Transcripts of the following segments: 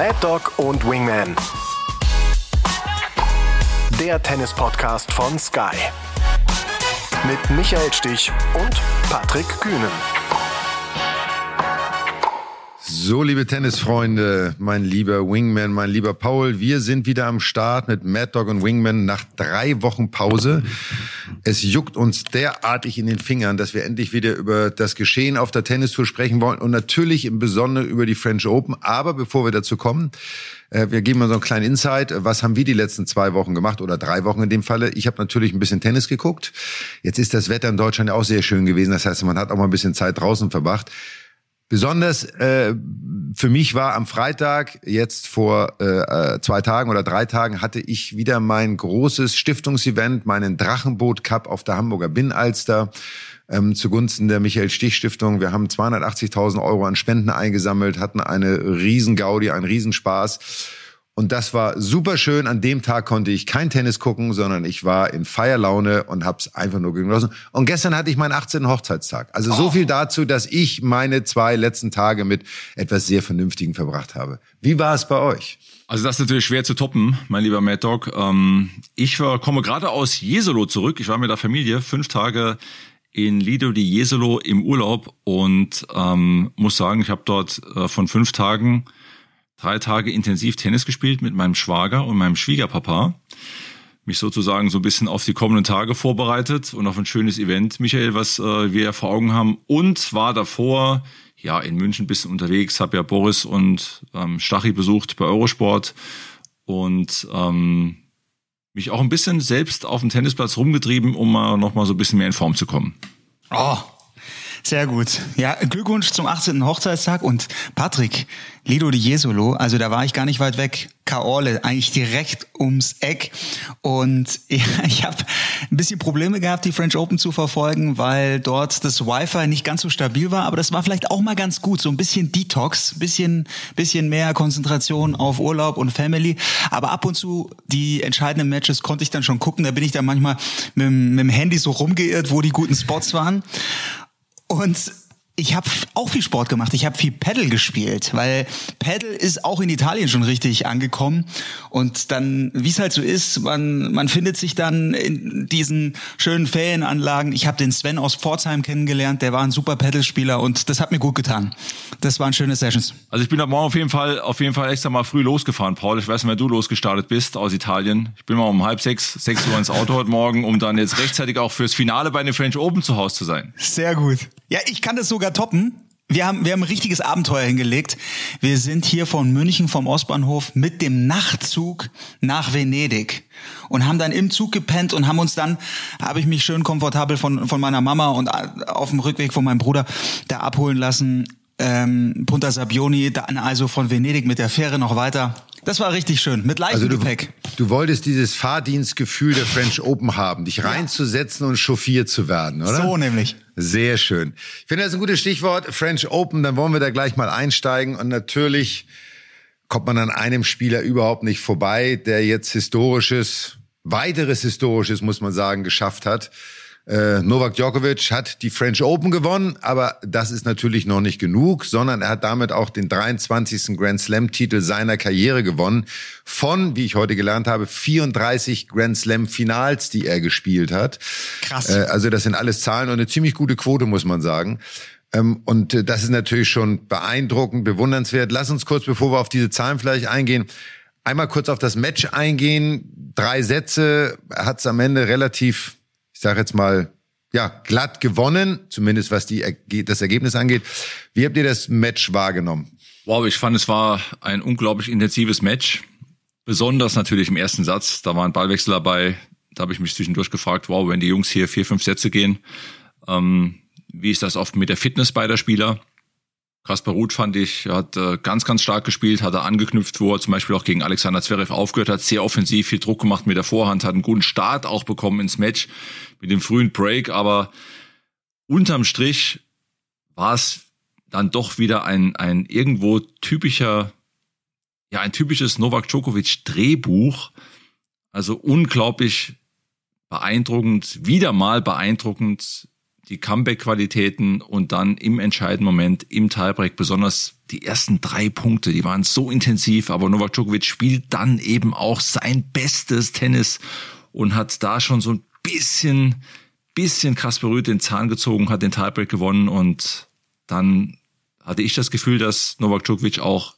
Mad Dog und Wingman. Der Tennis-Podcast von Sky. Mit Michael Stich und Patrick Kühnen. So, liebe Tennisfreunde, mein lieber Wingman, mein lieber Paul, wir sind wieder am Start mit Mad Dog und Wingman nach drei Wochen Pause. Es juckt uns derartig in den Fingern, dass wir endlich wieder über das Geschehen auf der Tennistour sprechen wollen und natürlich im Besonderen über die French Open. Aber bevor wir dazu kommen, äh, wir geben mal so einen kleinen Insight. Was haben wir die letzten zwei Wochen gemacht oder drei Wochen in dem Falle? Ich habe natürlich ein bisschen Tennis geguckt. Jetzt ist das Wetter in Deutschland auch sehr schön gewesen. Das heißt, man hat auch mal ein bisschen Zeit draußen verbracht. Besonders äh, für mich war am Freitag, jetzt vor äh, zwei Tagen oder drei Tagen, hatte ich wieder mein großes Stiftungsevent, meinen Drachenboot Cup auf der Hamburger Binnenalster ähm, zugunsten der Michael Stich Stiftung. Wir haben 280.000 Euro an Spenden eingesammelt, hatten eine Riesengaudi, einen Riesenspaß. Und das war super schön. An dem Tag konnte ich kein Tennis gucken, sondern ich war in Feierlaune und habe es einfach nur genossen. Und gestern hatte ich meinen 18. Hochzeitstag. Also so viel dazu, dass ich meine zwei letzten Tage mit etwas sehr Vernünftigen verbracht habe. Wie war es bei euch? Also das ist natürlich schwer zu toppen, mein lieber Mad Dog. Ähm, ich war, komme gerade aus Jesolo zurück. Ich war mit der Familie fünf Tage in Lido di Jesolo im Urlaub und ähm, muss sagen, ich habe dort äh, von fünf Tagen drei Tage intensiv Tennis gespielt mit meinem Schwager und meinem Schwiegerpapa. Mich sozusagen so ein bisschen auf die kommenden Tage vorbereitet und auf ein schönes Event, Michael, was äh, wir vor Augen haben. Und war davor ja in München ein bisschen unterwegs, habe ja Boris und ähm, Stachi besucht bei Eurosport und ähm, mich auch ein bisschen selbst auf dem Tennisplatz rumgetrieben, um mal noch so ein bisschen mehr in Form zu kommen. Oh, sehr gut. Ja, Glückwunsch zum 18. Hochzeitstag und Patrick, Lido di Jesolo, also da war ich gar nicht weit weg. Kaorle, eigentlich direkt ums Eck. Und ja, ich habe ein bisschen Probleme gehabt, die French Open zu verfolgen, weil dort das Wi-Fi nicht ganz so stabil war. Aber das war vielleicht auch mal ganz gut, so ein bisschen Detox, bisschen, bisschen mehr Konzentration auf Urlaub und Family. Aber ab und zu die entscheidenden Matches konnte ich dann schon gucken. Da bin ich dann manchmal mit, mit dem Handy so rumgeirrt, wo die guten Spots waren. Und ich habe auch viel Sport gemacht. Ich habe viel Paddle gespielt, weil Paddle ist auch in Italien schon richtig angekommen. Und dann, wie es halt so ist, man, man findet sich dann in diesen schönen Ferienanlagen. Ich habe den Sven aus Pforzheim kennengelernt, der war ein super Paddle-Spieler und das hat mir gut getan. Das waren schöne Sessions. Also ich bin am Morgen auf jeden Fall, auf jeden Fall extra mal früh losgefahren, Paul. Ich weiß nicht, wer du losgestartet bist aus Italien. Ich bin mal um halb sechs, sechs Uhr ins Auto heute Morgen, um dann jetzt rechtzeitig auch fürs Finale bei den French Open zu Hause zu sein. Sehr gut. Ja, ich kann das sogar toppen. Wir haben, wir haben ein richtiges Abenteuer hingelegt. Wir sind hier von München vom Ostbahnhof mit dem Nachtzug nach Venedig und haben dann im Zug gepennt und haben uns dann, habe ich mich schön komfortabel von, von meiner Mama und auf dem Rückweg von meinem Bruder da abholen lassen. Ähm, Punta Sabioni, dann also von Venedig mit der Fähre noch weiter das war richtig schön, mit leichtem also du, Gepäck. Du wolltest dieses Fahrdienstgefühl der French Open haben, dich reinzusetzen und chauffiert zu werden, oder? So nämlich. Sehr schön. Ich finde das ein gutes Stichwort, French Open, dann wollen wir da gleich mal einsteigen und natürlich kommt man an einem Spieler überhaupt nicht vorbei, der jetzt historisches, weiteres historisches, muss man sagen, geschafft hat. Äh, Novak Djokovic hat die French Open gewonnen, aber das ist natürlich noch nicht genug, sondern er hat damit auch den 23. Grand Slam Titel seiner Karriere gewonnen von, wie ich heute gelernt habe, 34 Grand Slam Finals, die er gespielt hat. Krass. Äh, also das sind alles Zahlen und eine ziemlich gute Quote, muss man sagen. Ähm, und äh, das ist natürlich schon beeindruckend, bewundernswert. Lass uns kurz, bevor wir auf diese Zahlen vielleicht eingehen, einmal kurz auf das Match eingehen. Drei Sätze, hat es am Ende relativ ich sage jetzt mal, ja, glatt gewonnen, zumindest was die, das Ergebnis angeht. Wie habt ihr das Match wahrgenommen? Wow, ich fand, es war ein unglaublich intensives Match. Besonders natürlich im ersten Satz. Da war ein Ballwechsel dabei. Da habe ich mich zwischendurch gefragt, wow, wenn die Jungs hier vier, fünf Sätze gehen, ähm, wie ist das oft mit der Fitness beider Spieler? Kaspar Ruth fand ich, hat äh, ganz, ganz stark gespielt, hat er angeknüpft, wo er zum Beispiel auch gegen Alexander Zverev aufgehört hat, sehr offensiv, viel Druck gemacht mit der Vorhand, hat einen guten Start auch bekommen ins Match mit dem frühen Break, aber unterm Strich war es dann doch wieder ein, ein irgendwo typischer, ja, ein typisches Novak Djokovic Drehbuch. Also unglaublich beeindruckend, wieder mal beeindruckend, die Comeback-Qualitäten und dann im entscheidenden Moment im Tiebreak, besonders die ersten drei Punkte, die waren so intensiv, aber Novak Djokovic spielt dann eben auch sein bestes Tennis und hat da schon so ein bisschen, bisschen Kasper Rüth den Zahn gezogen, hat den Tiebreak gewonnen und dann hatte ich das Gefühl, dass Novak Djokovic auch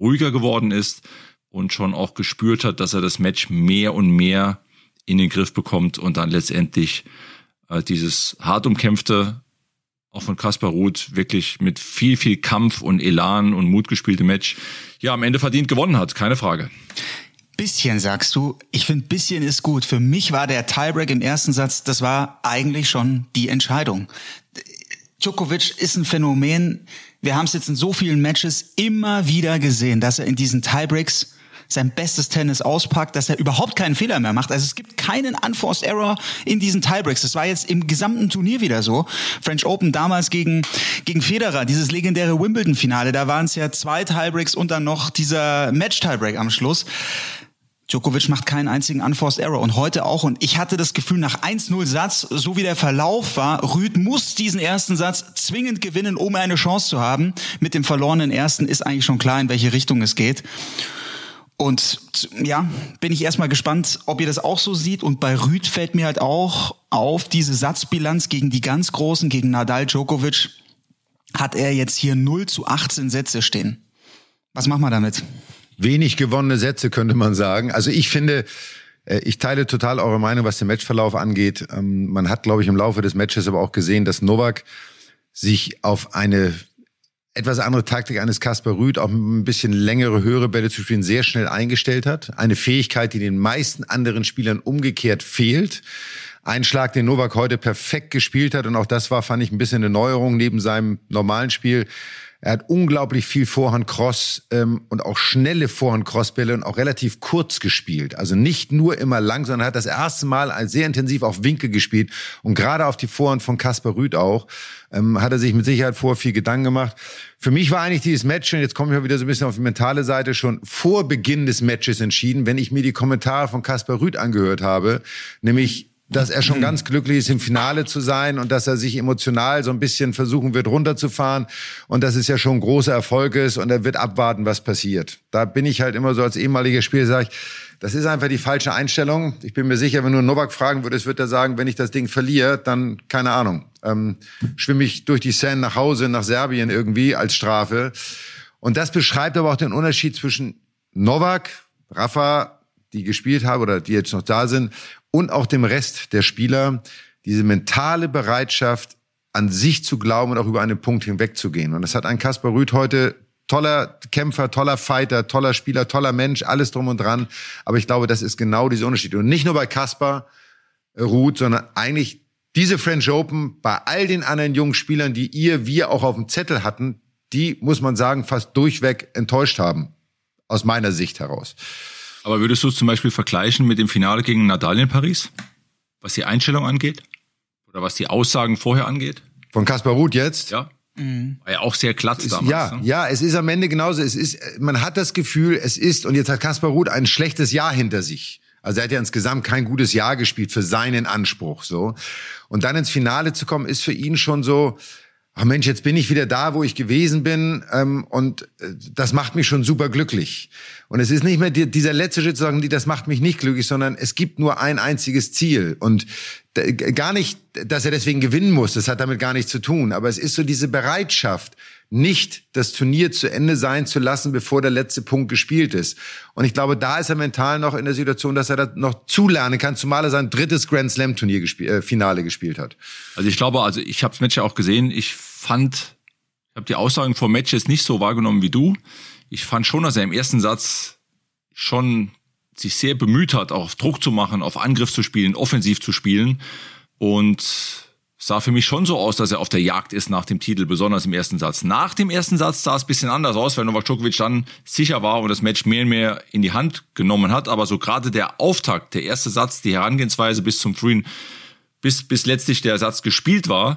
ruhiger geworden ist und schon auch gespürt hat, dass er das Match mehr und mehr in den Griff bekommt und dann letztendlich äh, dieses hart umkämpfte, auch von Kaspar Ruth, wirklich mit viel, viel Kampf und Elan und Mut gespielte Match, ja, am Ende verdient gewonnen hat, keine Frage. Bisschen sagst du. Ich finde, bisschen ist gut. Für mich war der Tiebreak im ersten Satz, das war eigentlich schon die Entscheidung. Djokovic ist ein Phänomen. Wir haben es jetzt in so vielen Matches immer wieder gesehen, dass er in diesen Tiebreaks sein bestes Tennis auspackt, dass er überhaupt keinen Fehler mehr macht. Also es gibt keinen Unforced Error in diesen Tiebreaks. Das war jetzt im gesamten Turnier wieder so. French Open damals gegen, gegen Federer, dieses legendäre Wimbledon-Finale, da waren es ja zwei Tiebreaks und dann noch dieser Match-Tiebreak am Schluss. Djokovic macht keinen einzigen Unforced Error und heute auch. Und ich hatte das Gefühl, nach 1-0 Satz, so wie der Verlauf war, Rüd muss diesen ersten Satz zwingend gewinnen, um eine Chance zu haben. Mit dem verlorenen ersten ist eigentlich schon klar, in welche Richtung es geht. Und ja, bin ich erstmal gespannt, ob ihr das auch so seht. Und bei Rüd fällt mir halt auch auf diese Satzbilanz gegen die ganz Großen, gegen Nadal, Djokovic, hat er jetzt hier 0 zu 18 Sätze stehen. Was machen wir damit? Wenig gewonnene Sätze, könnte man sagen. Also ich finde, äh, ich teile total eure Meinung, was den Matchverlauf angeht. Ähm, man hat, glaube ich, im Laufe des Matches aber auch gesehen, dass Novak sich auf eine etwas andere Taktik eines Kasper Rüth, auch ein bisschen längere, höhere Bälle zu spielen, sehr schnell eingestellt hat. Eine Fähigkeit, die den meisten anderen Spielern umgekehrt fehlt. Ein Schlag, den Novak heute perfekt gespielt hat und auch das war, fand ich, ein bisschen eine Neuerung neben seinem normalen Spiel. Er hat unglaublich viel Vorhand-Cross ähm, und auch schnelle Vorhand-Crossbälle und auch relativ kurz gespielt. Also nicht nur immer lang, sondern hat das erste Mal sehr intensiv auf Winkel gespielt und gerade auf die Vorhand von Kasper Rüth auch ähm, hat er sich mit Sicherheit vor viel Gedanken gemacht. Für mich war eigentlich dieses Match, und jetzt komme ich mal wieder so ein bisschen auf die mentale Seite, schon vor Beginn des Matches entschieden, wenn ich mir die Kommentare von Kasper Rüth angehört habe, nämlich dass er schon ganz glücklich ist, im Finale zu sein und dass er sich emotional so ein bisschen versuchen wird, runterzufahren und dass es ja schon ein großer Erfolg ist und er wird abwarten, was passiert. Da bin ich halt immer so als ehemaliger Spieler, sage ich, das ist einfach die falsche Einstellung. Ich bin mir sicher, wenn du Novak fragen würdest, wird er sagen, wenn ich das Ding verliere, dann, keine Ahnung, ähm, schwimme ich durch die Seine nach Hause, nach Serbien irgendwie als Strafe. Und das beschreibt aber auch den Unterschied zwischen Novak, Rafa, die gespielt haben oder die jetzt noch da sind, und auch dem Rest der Spieler diese mentale Bereitschaft, an sich zu glauben und auch über einen Punkt hinwegzugehen. Und das hat ein Kaspar Rüth heute toller Kämpfer, toller Fighter, toller Spieler, toller Mensch, alles drum und dran. Aber ich glaube, das ist genau dieser Unterschied. Und nicht nur bei Kaspar Ruth, sondern eigentlich diese French Open bei all den anderen jungen Spielern, die ihr, wir auch auf dem Zettel hatten, die, muss man sagen, fast durchweg enttäuscht haben. Aus meiner Sicht heraus. Aber würdest du es zum Beispiel vergleichen mit dem Finale gegen Nadal in Paris? Was die Einstellung angeht? Oder was die Aussagen vorher angeht? Von Kaspar Ruth jetzt? Ja. Mhm. War ja auch sehr glatt damals. Ja, ne? ja, es ist am Ende genauso. Es ist, man hat das Gefühl, es ist, und jetzt hat Kaspar Ruth ein schlechtes Jahr hinter sich. Also er hat ja insgesamt kein gutes Jahr gespielt für seinen Anspruch, so. Und dann ins Finale zu kommen, ist für ihn schon so, ach Mensch, jetzt bin ich wieder da, wo ich gewesen bin ähm, und äh, das macht mich schon super glücklich. Und es ist nicht mehr die, dieser letzte Schritt zu sagen, die, das macht mich nicht glücklich, sondern es gibt nur ein einziges Ziel und gar nicht, dass er deswegen gewinnen muss, das hat damit gar nichts zu tun, aber es ist so diese Bereitschaft, nicht das Turnier zu Ende sein zu lassen, bevor der letzte Punkt gespielt ist. Und ich glaube, da ist er mental noch in der Situation, dass er da noch zulernen kann, zumal er sein drittes Grand Slam Turnier gesp äh, Finale gespielt hat. Also ich glaube, also ich habe das Match ja auch gesehen. Ich fand, ich habe die Aussagen vor Matches nicht so wahrgenommen wie du. Ich fand schon, dass er im ersten Satz schon sich sehr bemüht hat, auch Druck zu machen, auf Angriff zu spielen, offensiv zu spielen und sah für mich schon so aus, dass er auf der Jagd ist nach dem Titel, besonders im ersten Satz. Nach dem ersten Satz sah es bisschen anders aus, weil Novak Djokovic dann sicher war und das Match mehr und mehr in die Hand genommen hat. Aber so gerade der Auftakt, der erste Satz, die Herangehensweise bis zum Frühen, bis, bis letztlich der Satz gespielt war,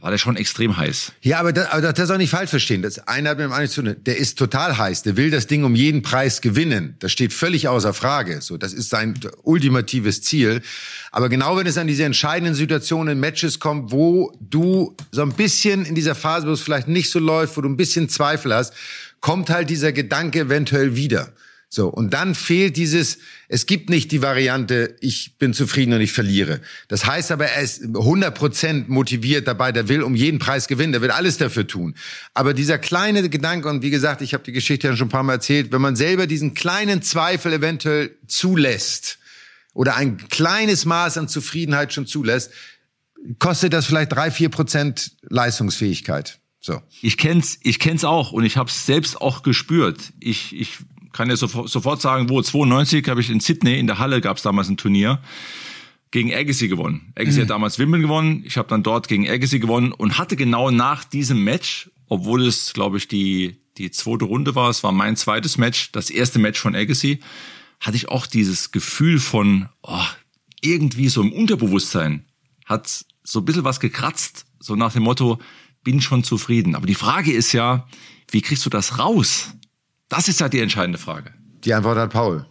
war der schon extrem heiß. Ja, aber das, aber das auch nicht falsch verstehen. Das eine hat mit dem anderen zu tun. Der ist total heiß. Der will das Ding um jeden Preis gewinnen. Das steht völlig außer Frage. So, das ist sein ultimatives Ziel. Aber genau wenn es an diese entscheidenden Situationen in Matches kommt, wo du so ein bisschen in dieser Phase, wo es vielleicht nicht so läuft, wo du ein bisschen Zweifel hast, kommt halt dieser Gedanke eventuell wieder. So, und dann fehlt dieses, es gibt nicht die Variante, ich bin zufrieden und ich verliere. Das heißt aber, er ist 100% motiviert dabei, der will um jeden Preis gewinnen, der will alles dafür tun. Aber dieser kleine Gedanke, und wie gesagt, ich habe die Geschichte ja schon ein paar Mal erzählt, wenn man selber diesen kleinen Zweifel eventuell zulässt oder ein kleines Maß an Zufriedenheit schon zulässt, kostet das vielleicht drei, vier Prozent Leistungsfähigkeit. So. Ich kenn's, ich kenn's auch und ich habe es selbst auch gespürt. Ich, ich kann ja sofort sagen, wo 92 habe ich in Sydney in der Halle gab es damals ein Turnier gegen Agassi gewonnen. Agassi mhm. hat damals Wimbledon gewonnen. Ich habe dann dort gegen Agassi gewonnen und hatte genau nach diesem Match, obwohl es glaube ich die die zweite Runde war, es war mein zweites Match, das erste Match von Agassi, hatte ich auch dieses Gefühl von oh, irgendwie so im Unterbewusstsein hat so ein bisschen was gekratzt, so nach dem Motto, bin schon zufrieden. Aber die Frage ist ja, wie kriegst du das raus? Das ist ja die entscheidende Frage. Die Antwort hat Paul.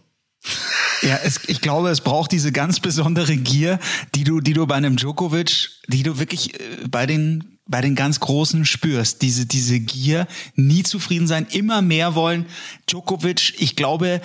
Ja, es, ich glaube, es braucht diese ganz besondere Gier, die du, die du bei einem Djokovic, die du wirklich äh, bei den bei den ganz Großen spürst. Diese, diese Gier, nie zufrieden sein, immer mehr wollen. Djokovic, ich glaube,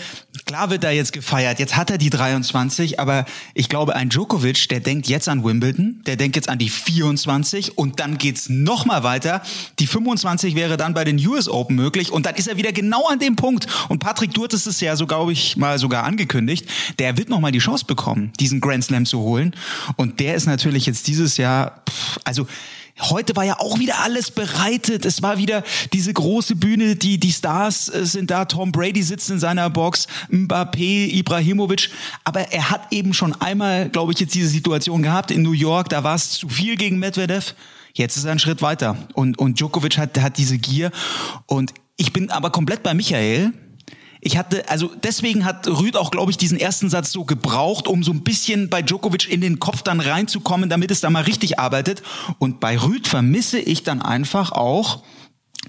klar wird er jetzt gefeiert. Jetzt hat er die 23, aber ich glaube, ein Djokovic, der denkt jetzt an Wimbledon, der denkt jetzt an die 24 und dann geht's noch mal weiter. Die 25 wäre dann bei den US Open möglich und dann ist er wieder genau an dem Punkt. Und Patrick Durt ist es ja so, glaube ich, mal sogar angekündigt. Der wird noch mal die Chance bekommen, diesen Grand Slam zu holen. Und der ist natürlich jetzt dieses Jahr, pff, also Heute war ja auch wieder alles bereitet. Es war wieder diese große Bühne, die, die Stars äh, sind da. Tom Brady sitzt in seiner Box, Mbappé, Ibrahimovic. Aber er hat eben schon einmal, glaube ich, jetzt diese Situation gehabt in New York. Da war es zu viel gegen Medvedev. Jetzt ist er einen Schritt weiter. Und, und Djokovic hat, hat diese Gier. Und ich bin aber komplett bei Michael ich hatte, also deswegen hat Rüd auch, glaube ich, diesen ersten Satz so gebraucht, um so ein bisschen bei Djokovic in den Kopf dann reinzukommen, damit es da mal richtig arbeitet. Und bei Rüd vermisse ich dann einfach auch,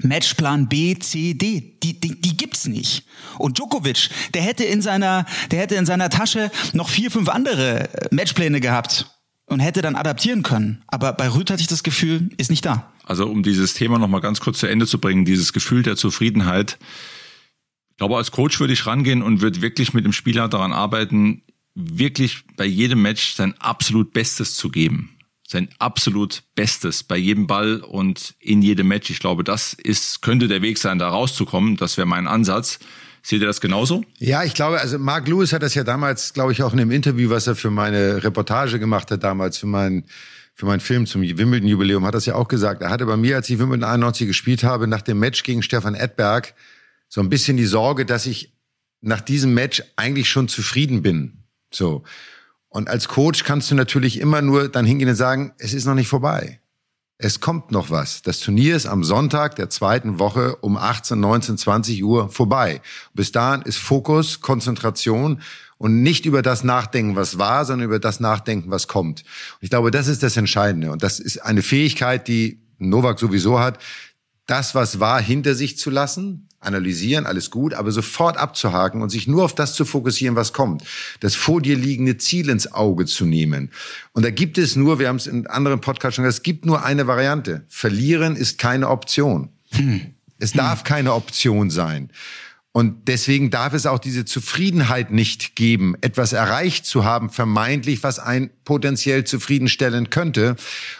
Matchplan B, C, D, die, die, die gibt's nicht. Und Djokovic, der hätte in seiner, der hätte in seiner Tasche noch vier, fünf andere Matchpläne gehabt und hätte dann adaptieren können. Aber bei Rüd hatte ich das Gefühl, ist nicht da. Also um dieses Thema noch mal ganz kurz zu Ende zu bringen, dieses Gefühl der Zufriedenheit, ich glaube, als Coach würde ich rangehen und würde wirklich mit dem Spieler daran arbeiten, wirklich bei jedem Match sein absolut Bestes zu geben. Sein absolut Bestes bei jedem Ball und in jedem Match. Ich glaube, das ist, könnte der Weg sein, da rauszukommen. Das wäre mein Ansatz. Seht ihr das genauso? Ja, ich glaube, also Mark Lewis hat das ja damals, glaube ich, auch in dem Interview, was er für meine Reportage gemacht hat damals, für meinen für meinen Film zum Wimbledon-Jubiläum, hat das ja auch gesagt. Er hatte bei mir, als ich Wimbledon 91 gespielt habe, nach dem Match gegen Stefan Edberg, so ein bisschen die Sorge, dass ich nach diesem Match eigentlich schon zufrieden bin. So. Und als Coach kannst du natürlich immer nur dann hingehen und sagen, es ist noch nicht vorbei. Es kommt noch was. Das Turnier ist am Sonntag der zweiten Woche um 18, 19, 20 Uhr vorbei. Bis dahin ist Fokus, Konzentration und nicht über das nachdenken, was war, sondern über das nachdenken, was kommt. Und ich glaube, das ist das Entscheidende. Und das ist eine Fähigkeit, die Novak sowieso hat, das, was war, hinter sich zu lassen, analysieren, alles gut, aber sofort abzuhaken und sich nur auf das zu fokussieren, was kommt. Das vor dir liegende Ziel ins Auge zu nehmen. Und da gibt es nur, wir haben es in anderen Podcasts schon gesagt, es gibt nur eine Variante. Verlieren ist keine Option. Hm. Es darf keine Option sein. Und deswegen darf es auch diese Zufriedenheit nicht geben, etwas erreicht zu haben, vermeintlich, was ein potenziell zufriedenstellen könnte.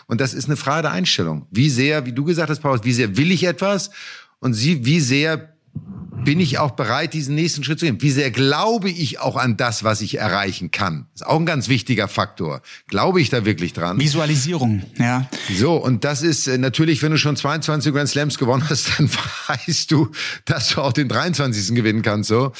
Und das ist eine Frage der Einstellung. Wie sehr, wie du gesagt hast, Paul, wie sehr will ich etwas? Und sie, wie sehr bin ich auch bereit, diesen nächsten Schritt zu gehen? Wie sehr glaube ich auch an das, was ich erreichen kann? Das ist auch ein ganz wichtiger Faktor. Glaube ich da wirklich dran? Visualisierung, ja. So, und das ist äh, natürlich, wenn du schon 22 Grand Slams gewonnen hast, dann weißt du, dass du auch den 23. gewinnen kannst, so.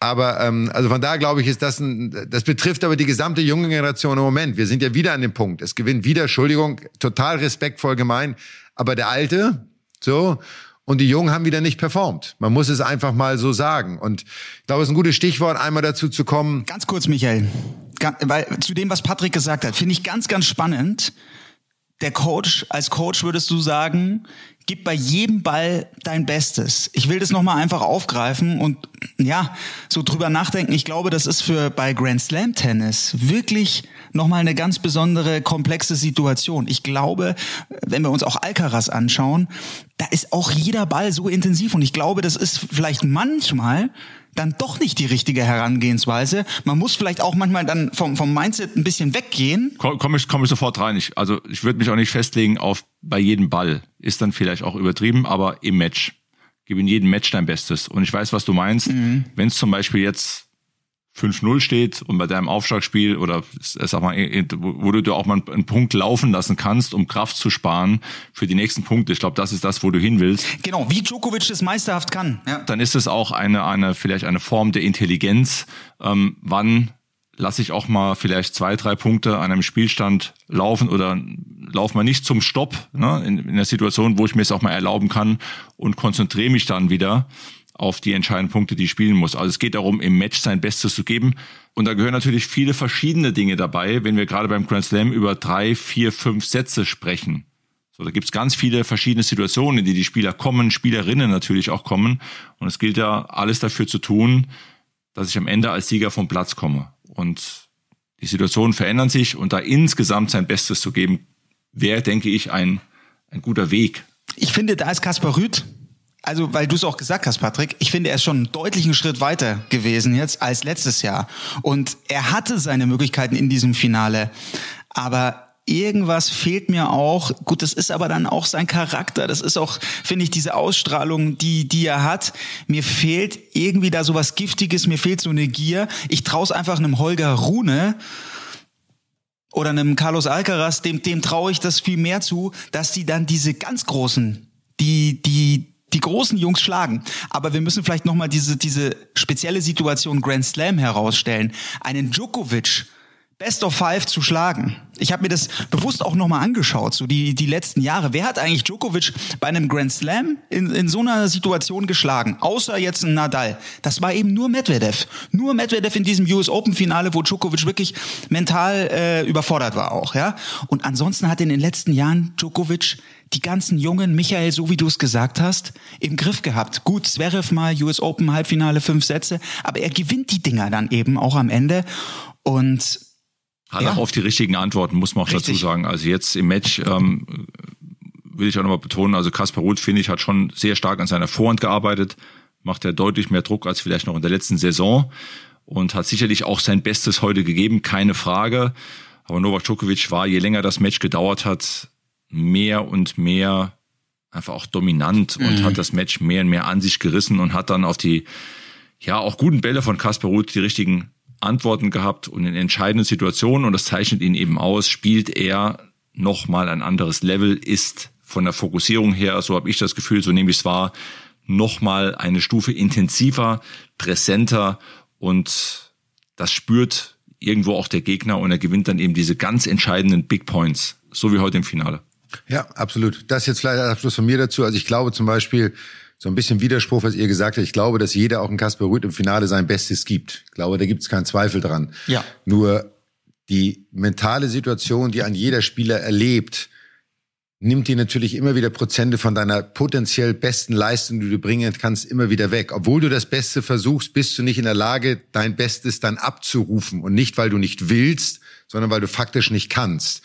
Aber ähm, also von da glaube ich, ist das ein, das betrifft aber die gesamte junge Generation im Moment. Wir sind ja wieder an dem Punkt. Es gewinnt wieder, Entschuldigung, total respektvoll gemein, aber der Alte, so, und die Jungen haben wieder nicht performt. Man muss es einfach mal so sagen. Und ich glaube, es ist ein gutes Stichwort, einmal dazu zu kommen. Ganz kurz, Michael. Weil, zu dem, was Patrick gesagt hat, finde ich ganz, ganz spannend. der Coach, als Coach würdest du sagen, gib bei jedem Ball dein Bestes. Ich will das nochmal einfach aufgreifen und ja, so drüber nachdenken. Ich glaube, das ist für bei Grand Slam Tennis wirklich nochmal eine ganz besondere, komplexe Situation. Ich glaube, wenn wir uns auch Alcaraz anschauen, da ist auch jeder Ball so intensiv und ich glaube, das ist vielleicht manchmal dann doch nicht die richtige Herangehensweise. Man muss vielleicht auch manchmal dann vom, vom Mindset ein bisschen weggehen. Komme komm ich, komm ich sofort rein. Ich, also ich würde mich auch nicht festlegen auf bei jedem Ball. Ist dann vielleicht auch übertrieben, aber im Match. Gib in jedem Match dein Bestes. Und ich weiß, was du meinst. Mhm. Wenn es zum Beispiel jetzt 5-0 steht und bei deinem Aufschlagspiel oder sag mal, wo du auch mal einen Punkt laufen lassen kannst, um Kraft zu sparen für die nächsten Punkte. Ich glaube, das ist das, wo du hin willst. Genau, wie Djokovic es meisterhaft kann. Ja. Dann ist es auch eine, eine vielleicht eine Form der Intelligenz. Ähm, wann lasse ich auch mal vielleicht zwei, drei Punkte an einem Spielstand laufen oder lauf mal nicht zum Stopp ne, in, in der Situation, wo ich mir es auch mal erlauben kann und konzentriere mich dann wieder auf die entscheidenden Punkte, die ich spielen muss. Also es geht darum, im Match sein Bestes zu geben. Und da gehören natürlich viele verschiedene Dinge dabei, wenn wir gerade beim Grand Slam über drei, vier, fünf Sätze sprechen. So, da gibt's ganz viele verschiedene Situationen, in die die Spieler kommen, Spielerinnen natürlich auch kommen. Und es gilt ja alles dafür zu tun, dass ich am Ende als Sieger vom Platz komme. Und die Situationen verändern sich und da insgesamt sein Bestes zu geben, wäre, denke ich, ein, ein guter Weg. Ich finde, da ist Kaspar Rüth also, weil du es auch gesagt hast, Patrick, ich finde, er ist schon einen deutlichen Schritt weiter gewesen jetzt als letztes Jahr. Und er hatte seine Möglichkeiten in diesem Finale. Aber irgendwas fehlt mir auch. Gut, das ist aber dann auch sein Charakter. Das ist auch, finde ich, diese Ausstrahlung, die, die er hat. Mir fehlt irgendwie da sowas Giftiges. Mir fehlt so eine Gier. Ich traue es einfach einem Holger Rune oder einem Carlos Alcaraz, dem, dem traue ich das viel mehr zu, dass die dann diese ganz großen, die, die, die großen Jungs schlagen. Aber wir müssen vielleicht nochmal diese, diese spezielle Situation Grand Slam herausstellen. Einen Djokovic Best of Five zu schlagen. Ich habe mir das bewusst auch nochmal angeschaut, so die, die letzten Jahre. Wer hat eigentlich Djokovic bei einem Grand Slam in, in so einer Situation geschlagen? Außer jetzt ein Nadal. Das war eben nur Medvedev. Nur Medvedev in diesem US Open Finale, wo Djokovic wirklich mental äh, überfordert war auch. ja. Und ansonsten hat in den letzten Jahren Djokovic die ganzen Jungen, Michael, so wie du es gesagt hast, im Griff gehabt. Gut, Zverev mal, US Open Halbfinale, fünf Sätze, aber er gewinnt die Dinger dann eben auch am Ende und hat ja. auch auf die richtigen Antworten, muss man auch Richtig. dazu sagen. Also jetzt im Match ähm, will ich auch nochmal betonen, also Kaspar Ruth, finde ich, hat schon sehr stark an seiner Vorhand gearbeitet, macht er deutlich mehr Druck als vielleicht noch in der letzten Saison und hat sicherlich auch sein Bestes heute gegeben, keine Frage. Aber Novak Djokovic war, je länger das Match gedauert hat, mehr und mehr einfach auch dominant und mhm. hat das Match mehr und mehr an sich gerissen und hat dann auf die ja auch guten Bälle von Kasper Ruth die richtigen Antworten gehabt und in entscheidenden Situationen und das zeichnet ihn eben aus, spielt er noch mal ein anderes Level, ist von der Fokussierung her, so habe ich das Gefühl, so nehme ich es wahr, noch mal eine Stufe intensiver, präsenter und das spürt irgendwo auch der Gegner und er gewinnt dann eben diese ganz entscheidenden Big Points, so wie heute im Finale. Ja, absolut. Das jetzt vielleicht als Abschluss von mir dazu. Also ich glaube zum Beispiel, so ein bisschen Widerspruch, was ihr gesagt habt. Ich glaube, dass jeder auch in Kasper Rüth im Finale sein Bestes gibt. Ich glaube, da gibt es keinen Zweifel dran. Ja. Nur die mentale Situation, die ein jeder Spieler erlebt, nimmt dir natürlich immer wieder Prozente von deiner potenziell besten Leistung, die du bringen kannst, immer wieder weg. Obwohl du das Beste versuchst, bist du nicht in der Lage, dein Bestes dann abzurufen. Und nicht, weil du nicht willst, sondern weil du faktisch nicht kannst.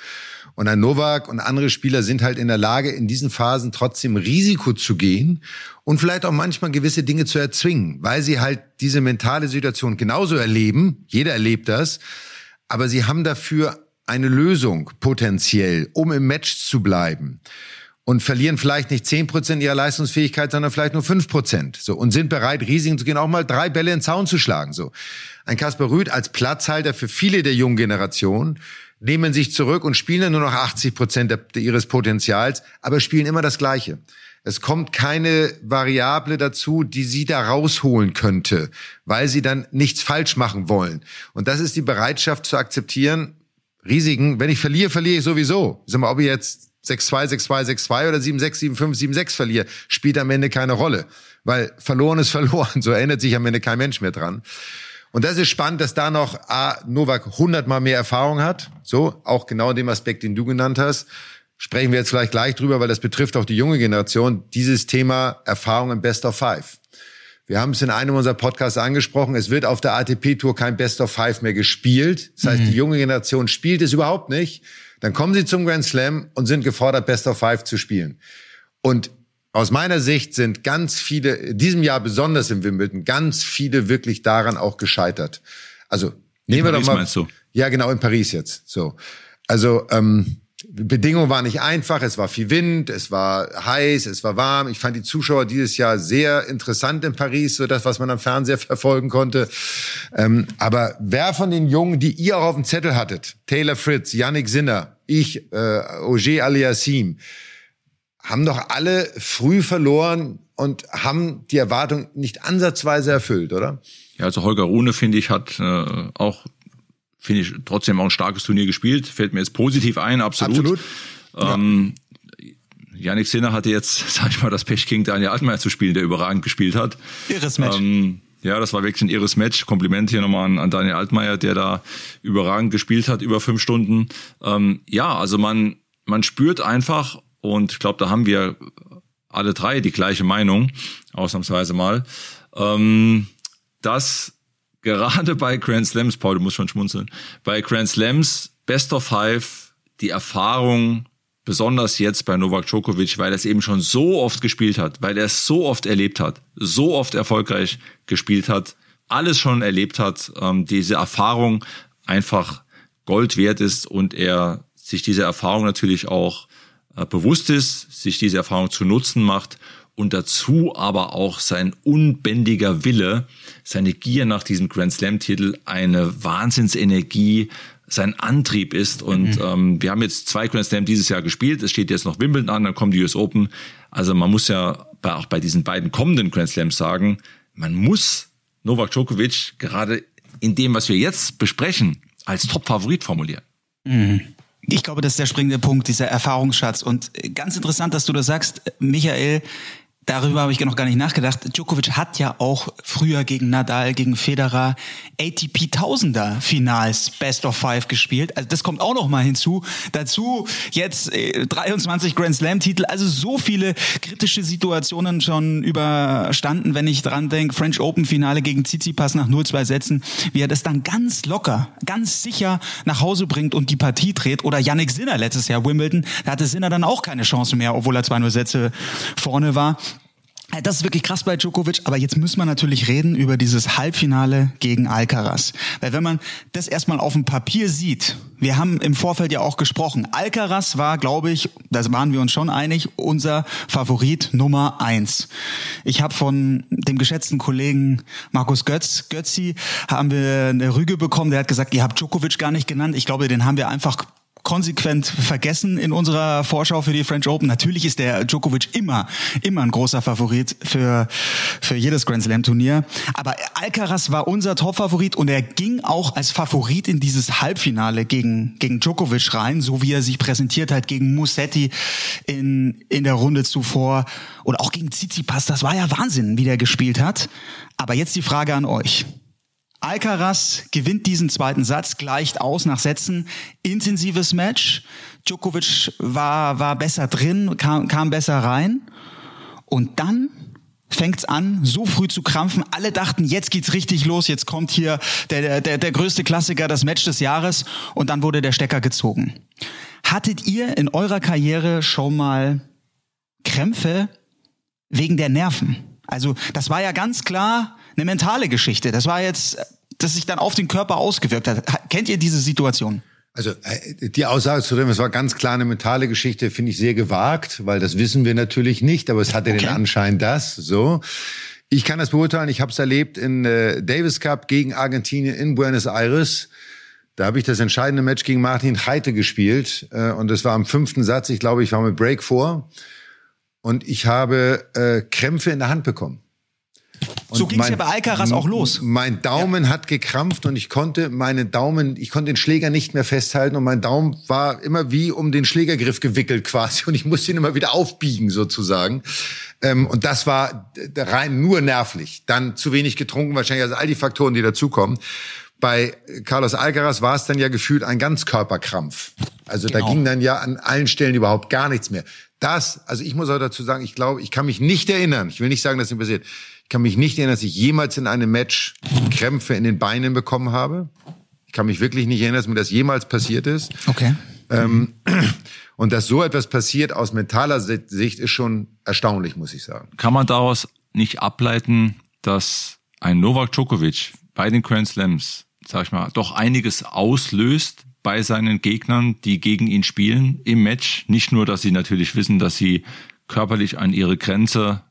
Und ein Novak und andere Spieler sind halt in der Lage, in diesen Phasen trotzdem Risiko zu gehen und vielleicht auch manchmal gewisse Dinge zu erzwingen, weil sie halt diese mentale Situation genauso erleben. Jeder erlebt das. Aber sie haben dafür eine Lösung potenziell, um im Match zu bleiben und verlieren vielleicht nicht zehn Prozent ihrer Leistungsfähigkeit, sondern vielleicht nur fünf Prozent. So und sind bereit, Risiken zu gehen, auch mal drei Bälle in den Zaun zu schlagen. So ein Kasper Rüth als Platzhalter für viele der jungen Generation nehmen sich zurück und spielen nur noch 80 Prozent ihres Potenzials, aber spielen immer das Gleiche. Es kommt keine Variable dazu, die sie da rausholen könnte, weil sie dann nichts falsch machen wollen. Und das ist die Bereitschaft zu akzeptieren, Risiken, wenn ich verliere, verliere ich sowieso. Sag mal, ob ich jetzt 6-2, 6-2, 6-2 oder 7-6, 7-5, 7-6 verliere, spielt am Ende keine Rolle. Weil verloren ist verloren. So erinnert sich am Ende kein Mensch mehr dran. Und das ist spannend, dass da noch A, Novak hundertmal mehr Erfahrung hat. So, auch genau in dem Aspekt, den du genannt hast. sprechen wir jetzt vielleicht gleich drüber, weil das betrifft auch die junge Generation, dieses Thema Erfahrung im Best of Five. Wir haben es in einem unserer Podcasts angesprochen. Es wird auf der ATP-Tour kein Best of Five mehr gespielt. Das heißt, mhm. die junge Generation spielt es überhaupt nicht. Dann kommen sie zum Grand Slam und sind gefordert, Best of Five zu spielen. Und aus meiner Sicht sind ganz viele, in diesem Jahr besonders im Wimbledon, ganz viele wirklich daran auch gescheitert. Also nehmen wir doch mal. Ja, genau, in Paris jetzt. So. Also ähm, Bedingungen waren nicht einfach, es war viel Wind, es war heiß, es war warm. Ich fand die Zuschauer dieses Jahr sehr interessant in Paris, so das, was man am Fernseher verfolgen konnte. Ähm, aber wer von den Jungen, die ihr auch auf dem Zettel hattet, Taylor Fritz, Yannick Sinner, ich, äh, Auger Aliassim, haben doch alle früh verloren und haben die Erwartung nicht ansatzweise erfüllt, oder? Ja, also Holger Rune, finde ich, hat äh, auch finde ich trotzdem auch ein starkes Turnier gespielt. Fällt mir jetzt positiv ein, absolut. Absolut. Ähm, ja. Yannick Sinner hatte jetzt, sag ich mal, das Pech, King Daniel Altmaier zu spielen, der überragend gespielt hat. Irres Match. Ähm, ja, das war wirklich ein irres Match. Kompliment hier nochmal an, an Daniel Altmaier, der da überragend gespielt hat, über fünf Stunden. Ähm, ja, also man, man spürt einfach, und ich glaube, da haben wir alle drei die gleiche Meinung, ausnahmsweise mal, ähm, dass gerade bei Grand Slams, Paul, du musst schon schmunzeln, bei Grand Slams Best of Five die Erfahrung, besonders jetzt bei Novak Djokovic, weil er es eben schon so oft gespielt hat, weil er es so oft erlebt hat, so oft erfolgreich gespielt hat, alles schon erlebt hat, ähm, diese Erfahrung einfach Gold wert ist und er sich diese Erfahrung natürlich auch äh, bewusst ist, sich diese Erfahrung zu nutzen macht und dazu aber auch sein unbändiger Wille, seine Gier nach diesem Grand Slam-Titel eine Wahnsinnsenergie, sein Antrieb ist. Und mhm. ähm, wir haben jetzt zwei Grand Slam dieses Jahr gespielt. Es steht jetzt noch Wimbledon an, dann kommen die US Open. Also man muss ja bei, auch bei diesen beiden kommenden Grand Slams sagen, man muss Novak Djokovic gerade in dem, was wir jetzt besprechen, als Top-Favorit formulieren. Mhm. Ich glaube, das ist der springende Punkt, dieser Erfahrungsschatz. Und ganz interessant, dass du das sagst, Michael, Darüber habe ich noch gar nicht nachgedacht. Djokovic hat ja auch früher gegen Nadal, gegen Federer ATP Tausender Finals Best of Five gespielt. Also das kommt auch noch mal hinzu. Dazu jetzt äh, 23 Grand Slam Titel. Also so viele kritische Situationen schon überstanden, wenn ich dran denke. French Open Finale gegen Tsitsipas nach nur zwei Sätzen. Wie er das dann ganz locker, ganz sicher nach Hause bringt und die Partie dreht. Oder Yannick Sinner letztes Jahr Wimbledon. Da hatte Sinner dann auch keine Chance mehr, obwohl er zwei nur Sätze vorne war. Das ist wirklich krass bei Djokovic, aber jetzt müssen wir natürlich reden über dieses Halbfinale gegen Alcaraz. Weil wenn man das erstmal auf dem Papier sieht, wir haben im Vorfeld ja auch gesprochen, Alcaraz war, glaube ich, da waren wir uns schon einig, unser Favorit Nummer eins. Ich habe von dem geschätzten Kollegen Markus Götz, Götzi, haben wir eine Rüge bekommen, der hat gesagt, ihr habt Djokovic gar nicht genannt. Ich glaube, den haben wir einfach konsequent vergessen in unserer Vorschau für die French Open. Natürlich ist der Djokovic immer, immer ein großer Favorit für, für jedes Grand Slam Turnier. Aber Alcaraz war unser Top-Favorit und er ging auch als Favorit in dieses Halbfinale gegen, gegen Djokovic rein, so wie er sich präsentiert hat gegen Musetti in, in der Runde zuvor oder auch gegen Tsitsipas. Das war ja Wahnsinn, wie der gespielt hat. Aber jetzt die Frage an euch. Alcaraz gewinnt diesen zweiten Satz, gleicht aus nach Sätzen. Intensives Match. Djokovic war, war besser drin, kam, kam besser rein. Und dann fängt's an, so früh zu krampfen. Alle dachten, jetzt geht's richtig los, jetzt kommt hier der, der, der größte Klassiker, das Match des Jahres. Und dann wurde der Stecker gezogen. Hattet ihr in eurer Karriere schon mal Krämpfe wegen der Nerven? Also das war ja ganz klar eine mentale Geschichte. Das war jetzt, dass sich dann auf den Körper ausgewirkt hat. Kennt ihr diese Situation? Also äh, die Aussage zu dem, es war ganz klar eine mentale Geschichte, finde ich sehr gewagt, weil das wissen wir natürlich nicht, aber es hatte okay. den Anschein, das so. Ich kann das beurteilen. Ich habe es erlebt in äh, Davis Cup gegen Argentinien in Buenos Aires. Da habe ich das entscheidende Match gegen Martin Heite gespielt äh, und das war am fünften Satz. Ich glaube, ich war mit Break vor und ich habe äh, Krämpfe in der Hand bekommen. Und so ging es ja bei Alcaraz auch los. Mein Daumen ja. hat gekrampft und ich konnte meine Daumen, ich konnte den Schläger nicht mehr festhalten und mein Daumen war immer wie um den Schlägergriff gewickelt quasi und ich musste ihn immer wieder aufbiegen sozusagen. Ähm, und das war rein nur nervlich. Dann zu wenig getrunken wahrscheinlich, also all die Faktoren, die dazukommen. Bei Carlos Alcaraz war es dann ja gefühlt ein Ganzkörperkrampf. Also genau. da ging dann ja an allen Stellen überhaupt gar nichts mehr. Das, also ich muss auch dazu sagen, ich glaube, ich kann mich nicht erinnern, ich will nicht sagen, dass es passiert, ich kann mich nicht erinnern, dass ich jemals in einem Match Krämpfe in den Beinen bekommen habe. Ich kann mich wirklich nicht erinnern, dass mir das jemals passiert ist. Okay. Ähm, und dass so etwas passiert aus mentaler Sicht ist schon erstaunlich, muss ich sagen. Kann man daraus nicht ableiten, dass ein Novak Djokovic bei den Grand Slams, sag ich mal, doch einiges auslöst bei seinen Gegnern, die gegen ihn spielen im Match. Nicht nur, dass sie natürlich wissen, dass sie körperlich an ihre Grenze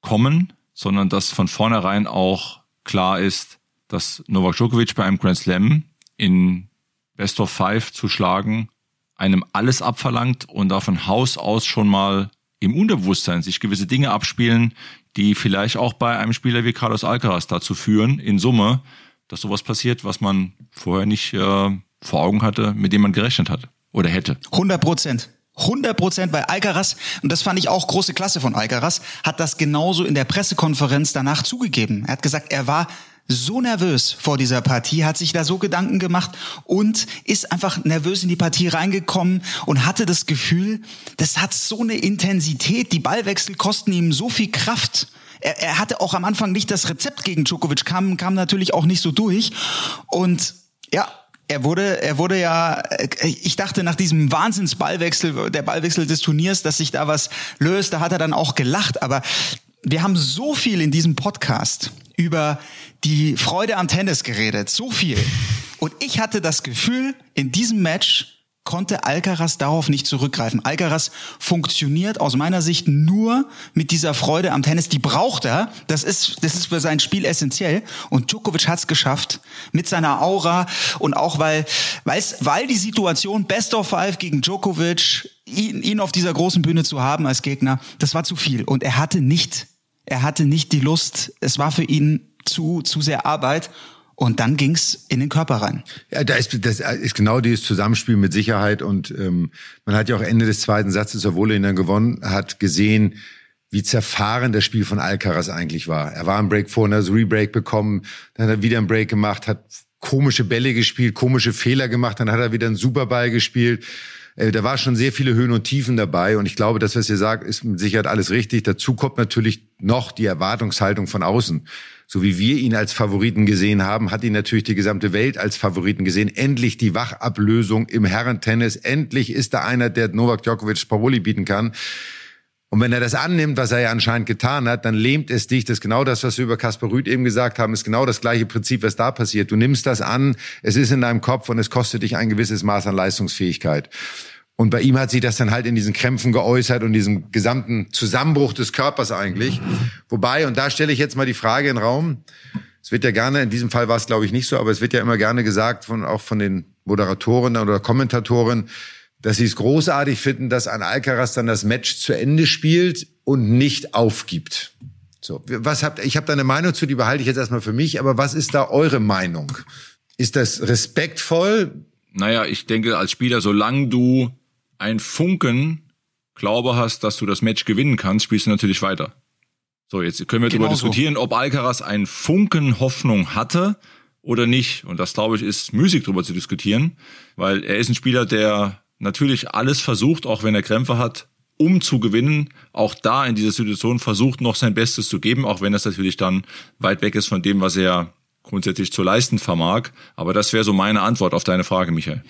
kommen, sondern dass von vornherein auch klar ist, dass Novak Djokovic bei einem Grand Slam in Best of Five zu schlagen einem alles abverlangt und da von Haus aus schon mal im Unterbewusstsein sich gewisse Dinge abspielen, die vielleicht auch bei einem Spieler wie Carlos Alcaraz dazu führen, in Summe, dass sowas passiert, was man vorher nicht äh, vor Augen hatte, mit dem man gerechnet hat oder hätte. 100 Prozent. 100 Prozent bei Alcaraz, und das fand ich auch große Klasse von Alcaraz, hat das genauso in der Pressekonferenz danach zugegeben. Er hat gesagt, er war so nervös vor dieser Partie, hat sich da so Gedanken gemacht und ist einfach nervös in die Partie reingekommen und hatte das Gefühl, das hat so eine Intensität, die Ballwechsel kosten ihm so viel Kraft. Er, er hatte auch am Anfang nicht das Rezept gegen Djokovic, kam, kam natürlich auch nicht so durch und ja, er wurde, er wurde ja, ich dachte nach diesem Wahnsinnsballwechsel, der Ballwechsel des Turniers, dass sich da was löst, da hat er dann auch gelacht, aber wir haben so viel in diesem Podcast über die Freude am Tennis geredet, so viel. Und ich hatte das Gefühl, in diesem Match konnte Alcaraz darauf nicht zurückgreifen. Alcaraz funktioniert aus meiner Sicht nur mit dieser Freude am Tennis. Die braucht er. Das ist, das ist für sein Spiel essentiell. Und Djokovic hat es geschafft mit seiner Aura und auch weil, weil's, weil die Situation Best of Five gegen Djokovic, ihn, ihn auf dieser großen Bühne zu haben als Gegner, das war zu viel. Und er hatte nicht, er hatte nicht die Lust. Es war für ihn zu, zu sehr Arbeit. Und dann ging's in den Körper rein. Ja, da ist, das ist genau dieses Zusammenspiel mit Sicherheit. Und ähm, man hat ja auch Ende des zweiten Satzes, obwohl er ihn dann gewonnen hat, gesehen, wie zerfahren das Spiel von Alcaraz eigentlich war. Er war im Break vor, hat das Rebreak bekommen, dann hat er wieder einen Break gemacht, hat komische Bälle gespielt, komische Fehler gemacht, dann hat er wieder einen Superball gespielt. Äh, da war schon sehr viele Höhen und Tiefen dabei und ich glaube, das, was ihr sagt, ist mit Sicherheit alles richtig. Dazu kommt natürlich noch die Erwartungshaltung von außen so wie wir ihn als Favoriten gesehen haben, hat ihn natürlich die gesamte Welt als Favoriten gesehen. Endlich die Wachablösung im Herrentennis. Endlich ist da einer, der Novak Djokovic Paroli bieten kann. Und wenn er das annimmt, was er ja anscheinend getan hat, dann lähmt es dich. Das ist genau das, was wir über Kaspar Rüth eben gesagt haben, ist genau das gleiche Prinzip, was da passiert. Du nimmst das an, es ist in deinem Kopf und es kostet dich ein gewisses Maß an Leistungsfähigkeit. Und bei ihm hat sich das dann halt in diesen Krämpfen geäußert und diesem gesamten Zusammenbruch des Körpers eigentlich. Wobei, und da stelle ich jetzt mal die Frage in den Raum, es wird ja gerne, in diesem Fall war es glaube ich nicht so, aber es wird ja immer gerne gesagt, von, auch von den Moderatoren oder Kommentatoren, dass sie es großartig finden, dass ein Alcaraz dann das Match zu Ende spielt und nicht aufgibt. So, was habt ich habe da eine Meinung zu, die behalte ich jetzt erstmal für mich, aber was ist da eure Meinung? Ist das respektvoll? Naja, ich denke, als Spieler, solange du ein Funken Glaube hast, dass du das Match gewinnen kannst, spielst du natürlich weiter. So, jetzt können wir genau darüber diskutieren, ob Alcaraz ein Funken Hoffnung hatte oder nicht. Und das, glaube ich, ist müßig darüber zu diskutieren, weil er ist ein Spieler, der natürlich alles versucht, auch wenn er Krämpfe hat, um zu gewinnen. Auch da in dieser Situation versucht noch sein Bestes zu geben, auch wenn das natürlich dann weit weg ist von dem, was er grundsätzlich zu leisten vermag. Aber das wäre so meine Antwort auf deine Frage, Michael.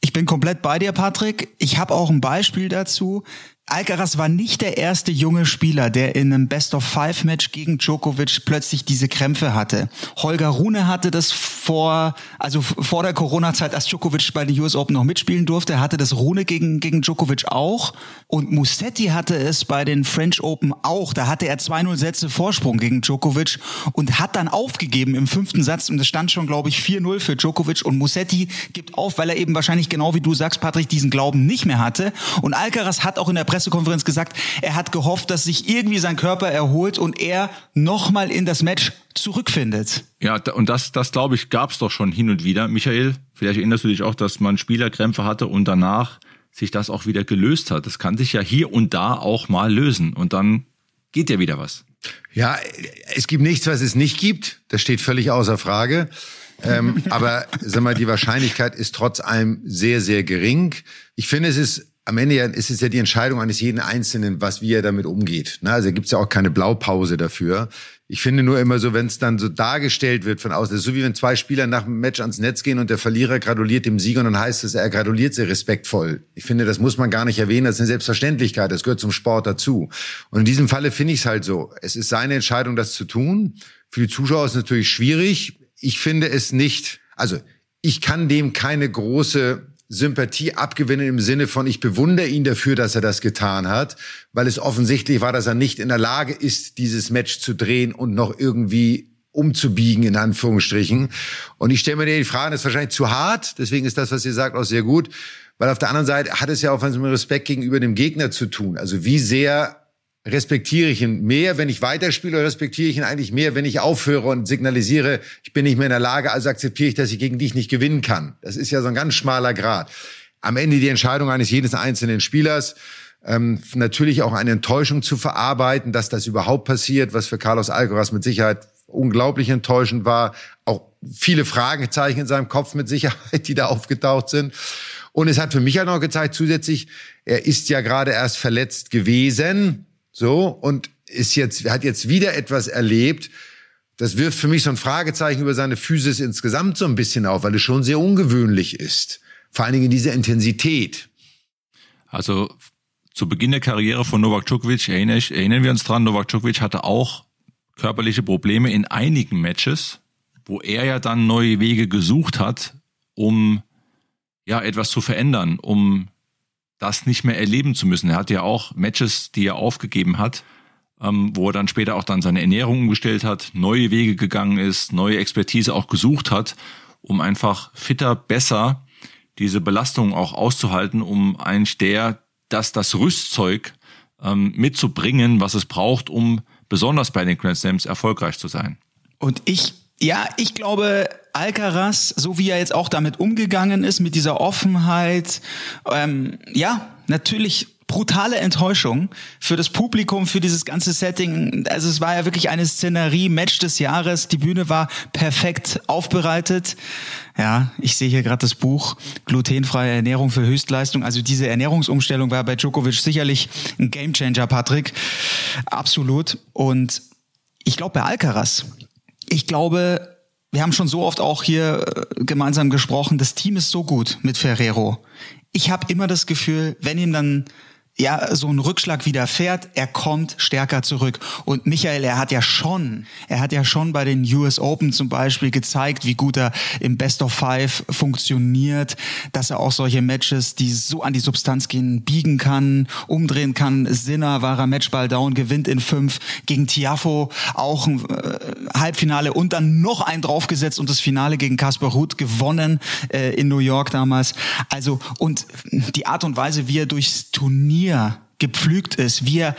Ich bin komplett bei dir, Patrick. Ich habe auch ein Beispiel dazu. Alcaraz war nicht der erste junge Spieler, der in einem Best-of-Five-Match gegen Djokovic plötzlich diese Krämpfe hatte. Holger Rune hatte das vor, also vor der Corona-Zeit, als Djokovic bei den US Open noch mitspielen durfte, hatte das Rune gegen, gegen Djokovic auch. Und Musetti hatte es bei den French Open auch. Da hatte er 2-0 Sätze Vorsprung gegen Djokovic und hat dann aufgegeben im fünften Satz. Und es stand schon, glaube ich, 4-0 für Djokovic. Und Musetti gibt auf, weil er eben wahrscheinlich genau wie du sagst, Patrick, diesen Glauben nicht mehr hatte. Und Alcaraz hat auch in der Pressekonferenz gesagt, er hat gehofft, dass sich irgendwie sein Körper erholt und er nochmal in das Match zurückfindet. Ja, und das, das glaube ich, gab es doch schon hin und wieder. Michael, vielleicht erinnerst du dich auch, dass man Spielerkrämpfe hatte und danach sich das auch wieder gelöst hat. Das kann sich ja hier und da auch mal lösen und dann geht ja wieder was. Ja, es gibt nichts, was es nicht gibt. Das steht völlig außer Frage. ähm, aber sag mal, die Wahrscheinlichkeit ist trotz allem sehr, sehr gering. Ich finde, es ist am Ende ist es ja die Entscheidung eines jeden Einzelnen, was wie er damit umgeht. Ne? Also gibt es ja auch keine Blaupause dafür. Ich finde nur immer so, wenn es dann so dargestellt wird von außen, das ist so wie wenn zwei Spieler nach dem Match ans Netz gehen und der Verlierer gratuliert dem Sieger und dann heißt es, er gratuliert sehr respektvoll. Ich finde, das muss man gar nicht erwähnen, das ist eine Selbstverständlichkeit, das gehört zum Sport dazu. Und in diesem Falle finde ich es halt so. Es ist seine Entscheidung, das zu tun. Für die Zuschauer ist es natürlich schwierig. Ich finde es nicht, also ich kann dem keine große Sympathie abgewinnen im Sinne von, ich bewundere ihn dafür, dass er das getan hat, weil es offensichtlich war, dass er nicht in der Lage ist, dieses Match zu drehen und noch irgendwie umzubiegen, in Anführungsstrichen. Und ich stelle mir die Frage, das ist wahrscheinlich zu hart, deswegen ist das, was ihr sagt, auch sehr gut, weil auf der anderen Seite hat es ja auch was mit Respekt gegenüber dem Gegner zu tun. Also wie sehr respektiere ich ihn mehr, wenn ich weiterspiele, oder respektiere ich ihn eigentlich mehr, wenn ich aufhöre und signalisiere, ich bin nicht mehr in der Lage, also akzeptiere ich, dass ich gegen dich nicht gewinnen kann. Das ist ja so ein ganz schmaler Grad. Am Ende die Entscheidung eines jedes einzelnen Spielers. Ähm, natürlich auch eine Enttäuschung zu verarbeiten, dass das überhaupt passiert, was für Carlos Alcaraz mit Sicherheit unglaublich enttäuschend war. Auch viele Fragezeichen in seinem Kopf mit Sicherheit, die da aufgetaucht sind. Und es hat für mich halt noch gezeigt, zusätzlich, er ist ja gerade erst verletzt gewesen so, und ist jetzt, hat jetzt wieder etwas erlebt. Das wirft für mich so ein Fragezeichen über seine Physis insgesamt so ein bisschen auf, weil es schon sehr ungewöhnlich ist. Vor allen Dingen in dieser Intensität. Also zu Beginn der Karriere von Novak Djokovic erinnern, erinnern wir uns dran, Novak Djokovic hatte auch körperliche Probleme in einigen Matches, wo er ja dann neue Wege gesucht hat, um ja etwas zu verändern, um das nicht mehr erleben zu müssen. Er hat ja auch Matches, die er aufgegeben hat, ähm, wo er dann später auch dann seine Ernährung umgestellt hat, neue Wege gegangen ist, neue Expertise auch gesucht hat, um einfach fitter, besser diese Belastung auch auszuhalten, um eigentlich der, das, das Rüstzeug ähm, mitzubringen, was es braucht, um besonders bei den Grand Slams erfolgreich zu sein. Und ich ja, ich glaube, Alcaraz, so wie er jetzt auch damit umgegangen ist, mit dieser Offenheit, ähm, ja, natürlich brutale Enttäuschung für das Publikum, für dieses ganze Setting. Also es war ja wirklich eine Szenerie, Match des Jahres. Die Bühne war perfekt aufbereitet. Ja, ich sehe hier gerade das Buch Glutenfreie Ernährung für Höchstleistung. Also diese Ernährungsumstellung war bei Djokovic sicherlich ein Gamechanger, Patrick. Absolut. Und ich glaube, bei Alcaraz, ich glaube, wir haben schon so oft auch hier äh, gemeinsam gesprochen, das Team ist so gut mit Ferrero. Ich habe immer das Gefühl, wenn ihm dann ja so ein Rückschlag widerfährt, er kommt stärker zurück. Und Michael, er hat ja schon, er hat ja schon bei den US Open zum Beispiel gezeigt, wie gut er im Best of Five funktioniert, dass er auch solche Matches, die so an die Substanz gehen, biegen kann, umdrehen kann. Sinner war er Matchball down, gewinnt in fünf gegen Tiafo auch ein äh, Halbfinale und dann noch ein draufgesetzt und das Finale gegen Kasper Ruth gewonnen äh, in New York damals. Also und die Art und Weise, wie er durchs Turnier Turnier gepflügt ist, wie er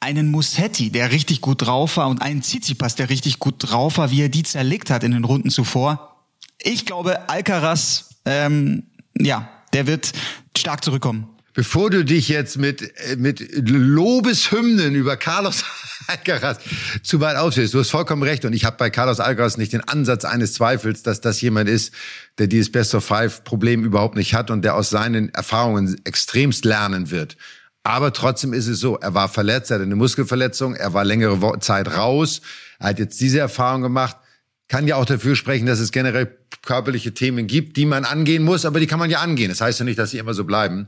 einen Musetti, der richtig gut drauf war, und einen Tsitsipas, der richtig gut drauf war, wie er die zerlegt hat in den Runden zuvor. Ich glaube, Alcaraz, ähm, ja, der wird stark zurückkommen. Bevor du dich jetzt mit, äh, mit Lobeshymnen über Carlos Alcaraz zu weit ausführst, du hast vollkommen recht. Und ich habe bei Carlos Alcaraz nicht den Ansatz eines Zweifels, dass das jemand ist, der dieses Best of Five Problem überhaupt nicht hat und der aus seinen Erfahrungen extremst lernen wird. Aber trotzdem ist es so, er war verletzt, er hatte eine Muskelverletzung, er war längere Zeit raus, er hat jetzt diese Erfahrung gemacht, kann ja auch dafür sprechen, dass es generell körperliche Themen gibt, die man angehen muss, aber die kann man ja angehen. Das heißt ja nicht, dass sie immer so bleiben.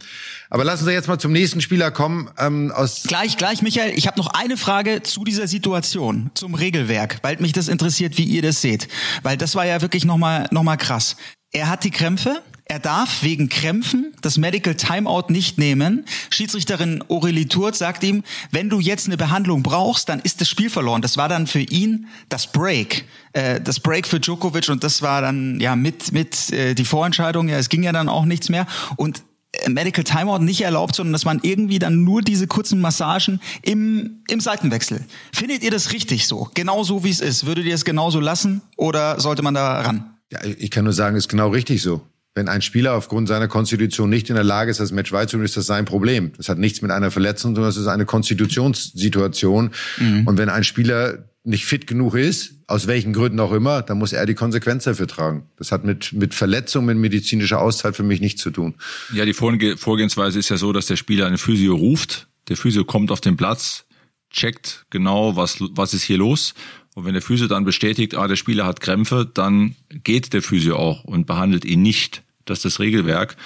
Aber lassen Sie jetzt mal zum nächsten Spieler kommen. Ähm, aus gleich, gleich, Michael. Ich habe noch eine Frage zu dieser Situation, zum Regelwerk, weil mich das interessiert, wie ihr das seht. Weil das war ja wirklich nochmal noch mal krass. Er hat die Krämpfe, er darf wegen Krämpfen das Medical Timeout nicht nehmen. Schiedsrichterin Aurelie Tourt sagt ihm, wenn du jetzt eine Behandlung brauchst, dann ist das Spiel verloren. Das war dann für ihn das Break. Äh, das Break für Djokovic und das war dann ja mit, mit äh, die Vorentscheidung. Ja, es ging ja dann auch nichts mehr. Und äh, Medical Timeout nicht erlaubt, sondern dass man irgendwie dann nur diese kurzen Massagen im, im Seitenwechsel. Findet ihr das richtig so? Genau so, wie es ist? Würdet ihr es genauso lassen oder sollte man da ran? Ja, ich kann nur sagen, es ist genau richtig so. Wenn ein Spieler aufgrund seiner Konstitution nicht in der Lage ist, das Match weiterzuführen, ist das sein Problem. Das hat nichts mit einer Verletzung, sondern das ist eine Konstitutionssituation. Mhm. Und wenn ein Spieler nicht fit genug ist, aus welchen Gründen auch immer, dann muss er die Konsequenz dafür tragen. Das hat mit, mit Verletzung, mit medizinischer Auszeit für mich nichts zu tun. Ja, die Vorgehensweise ist ja so, dass der Spieler eine Physio ruft. Der Physio kommt auf den Platz, checkt genau, was, was ist hier los. Und wenn der Physio dann bestätigt, ah, der Spieler hat Krämpfe, dann geht der Physio auch und behandelt ihn nicht. Das ist das Regelwerk.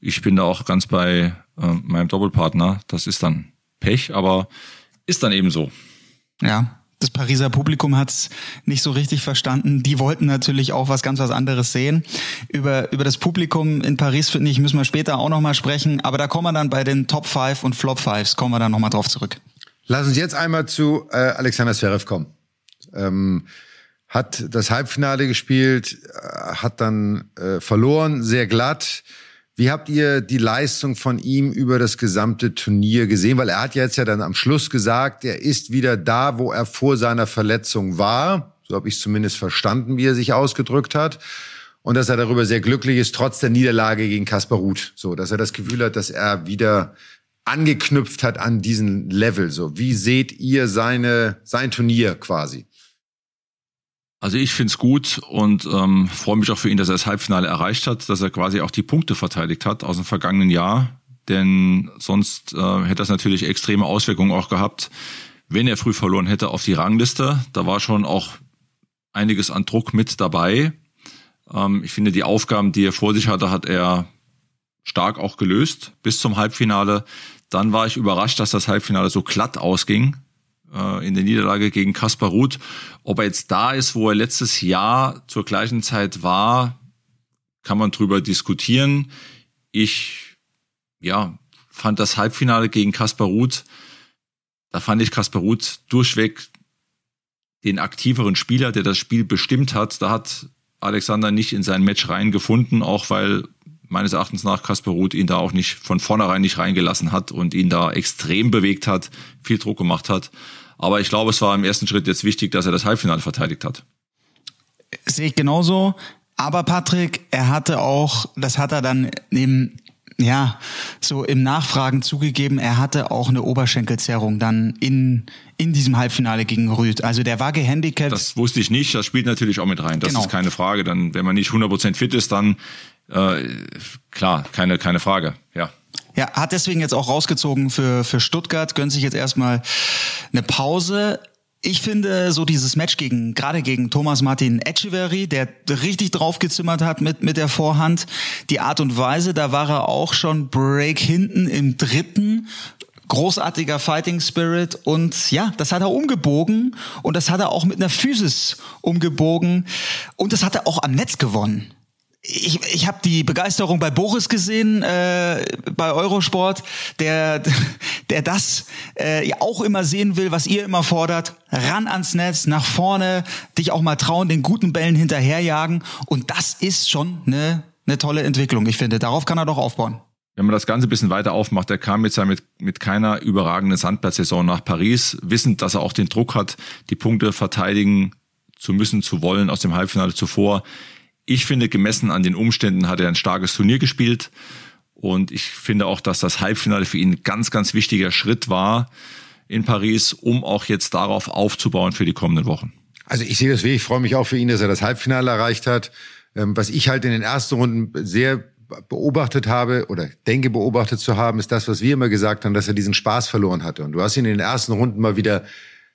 Ich bin da auch ganz bei äh, meinem Doppelpartner. Das ist dann Pech, aber ist dann eben so. Ja, das Pariser Publikum hat es nicht so richtig verstanden. Die wollten natürlich auch was ganz was anderes sehen. Über, über das Publikum in Paris, finde ich, müssen wir später auch nochmal sprechen. Aber da kommen wir dann bei den Top 5 und Flop 5, kommen wir dann nochmal drauf zurück. Lass uns jetzt einmal zu äh, Alexander Zverev kommen. Ähm, hat das Halbfinale gespielt, äh, hat dann äh, verloren, sehr glatt. Wie habt ihr die Leistung von ihm über das gesamte Turnier gesehen? Weil er hat jetzt ja dann am Schluss gesagt, er ist wieder da, wo er vor seiner Verletzung war. So habe ich zumindest verstanden, wie er sich ausgedrückt hat. Und dass er darüber sehr glücklich ist, trotz der Niederlage gegen Kaspar Ruth. So, dass er das Gefühl hat, dass er wieder angeknüpft hat an diesen Level. So, wie seht ihr seine, sein Turnier quasi? Also ich find's gut und ähm, freue mich auch für ihn, dass er das Halbfinale erreicht hat, dass er quasi auch die Punkte verteidigt hat aus dem vergangenen Jahr. Denn sonst äh, hätte das natürlich extreme Auswirkungen auch gehabt, wenn er früh verloren hätte auf die Rangliste. Da war schon auch einiges an Druck mit dabei. Ähm, ich finde, die Aufgaben, die er vor sich hatte, hat er stark auch gelöst bis zum Halbfinale. Dann war ich überrascht, dass das Halbfinale so glatt ausging in der Niederlage gegen Kaspar Ruth. Ob er jetzt da ist, wo er letztes Jahr zur gleichen Zeit war, kann man drüber diskutieren. Ich, ja, fand das Halbfinale gegen Kaspar Ruth, da fand ich Kaspar Ruth durchweg den aktiveren Spieler, der das Spiel bestimmt hat. Da hat Alexander nicht in sein Match reingefunden, auch weil meines Erachtens nach Kaspar Ruth ihn da auch nicht von vornherein nicht reingelassen hat und ihn da extrem bewegt hat, viel Druck gemacht hat. Aber ich glaube, es war im ersten Schritt jetzt wichtig, dass er das Halbfinale verteidigt hat. Sehe ich genauso. Aber Patrick, er hatte auch, das hat er dann im, ja, so im Nachfragen zugegeben, er hatte auch eine Oberschenkelzerrung dann in, in diesem Halbfinale gegen Rüd. Also der war gehandicapt. Das wusste ich nicht, das spielt natürlich auch mit rein. Das genau. ist keine Frage. Dann, wenn man nicht 100% fit ist, dann, äh, klar, keine, keine Frage, ja. Ja, hat deswegen jetzt auch rausgezogen für, für Stuttgart, gönnt sich jetzt erstmal eine Pause. Ich finde so dieses Match gegen, gerade gegen Thomas Martin Echeverry, der richtig draufgezimmert hat mit, mit der Vorhand. Die Art und Weise, da war er auch schon Break hinten im dritten. Großartiger Fighting Spirit und ja, das hat er umgebogen und das hat er auch mit einer Physis umgebogen und das hat er auch am Netz gewonnen ich, ich habe die Begeisterung bei Boris gesehen, äh, bei Eurosport, der, der das äh, auch immer sehen will, was ihr immer fordert. Ran ans Netz, nach vorne, dich auch mal trauen, den guten Bällen hinterherjagen. Und das ist schon eine, eine tolle Entwicklung, ich finde. Darauf kann er doch aufbauen. Wenn man das Ganze ein bisschen weiter aufmacht, er kam jetzt ja mit, mit keiner überragenden Sandplatzsaison nach Paris, wissend, dass er auch den Druck hat, die Punkte verteidigen zu müssen, zu wollen aus dem Halbfinale zuvor ich finde, gemessen an den Umständen hat er ein starkes Turnier gespielt. Und ich finde auch, dass das Halbfinale für ihn ein ganz, ganz wichtiger Schritt war in Paris, um auch jetzt darauf aufzubauen für die kommenden Wochen. Also ich sehe das wie, ich freue mich auch für ihn, dass er das Halbfinale erreicht hat. Ähm, was ich halt in den ersten Runden sehr beobachtet habe oder denke beobachtet zu haben, ist das, was wir immer gesagt haben, dass er diesen Spaß verloren hatte. Und du hast ihn in den ersten Runden mal wieder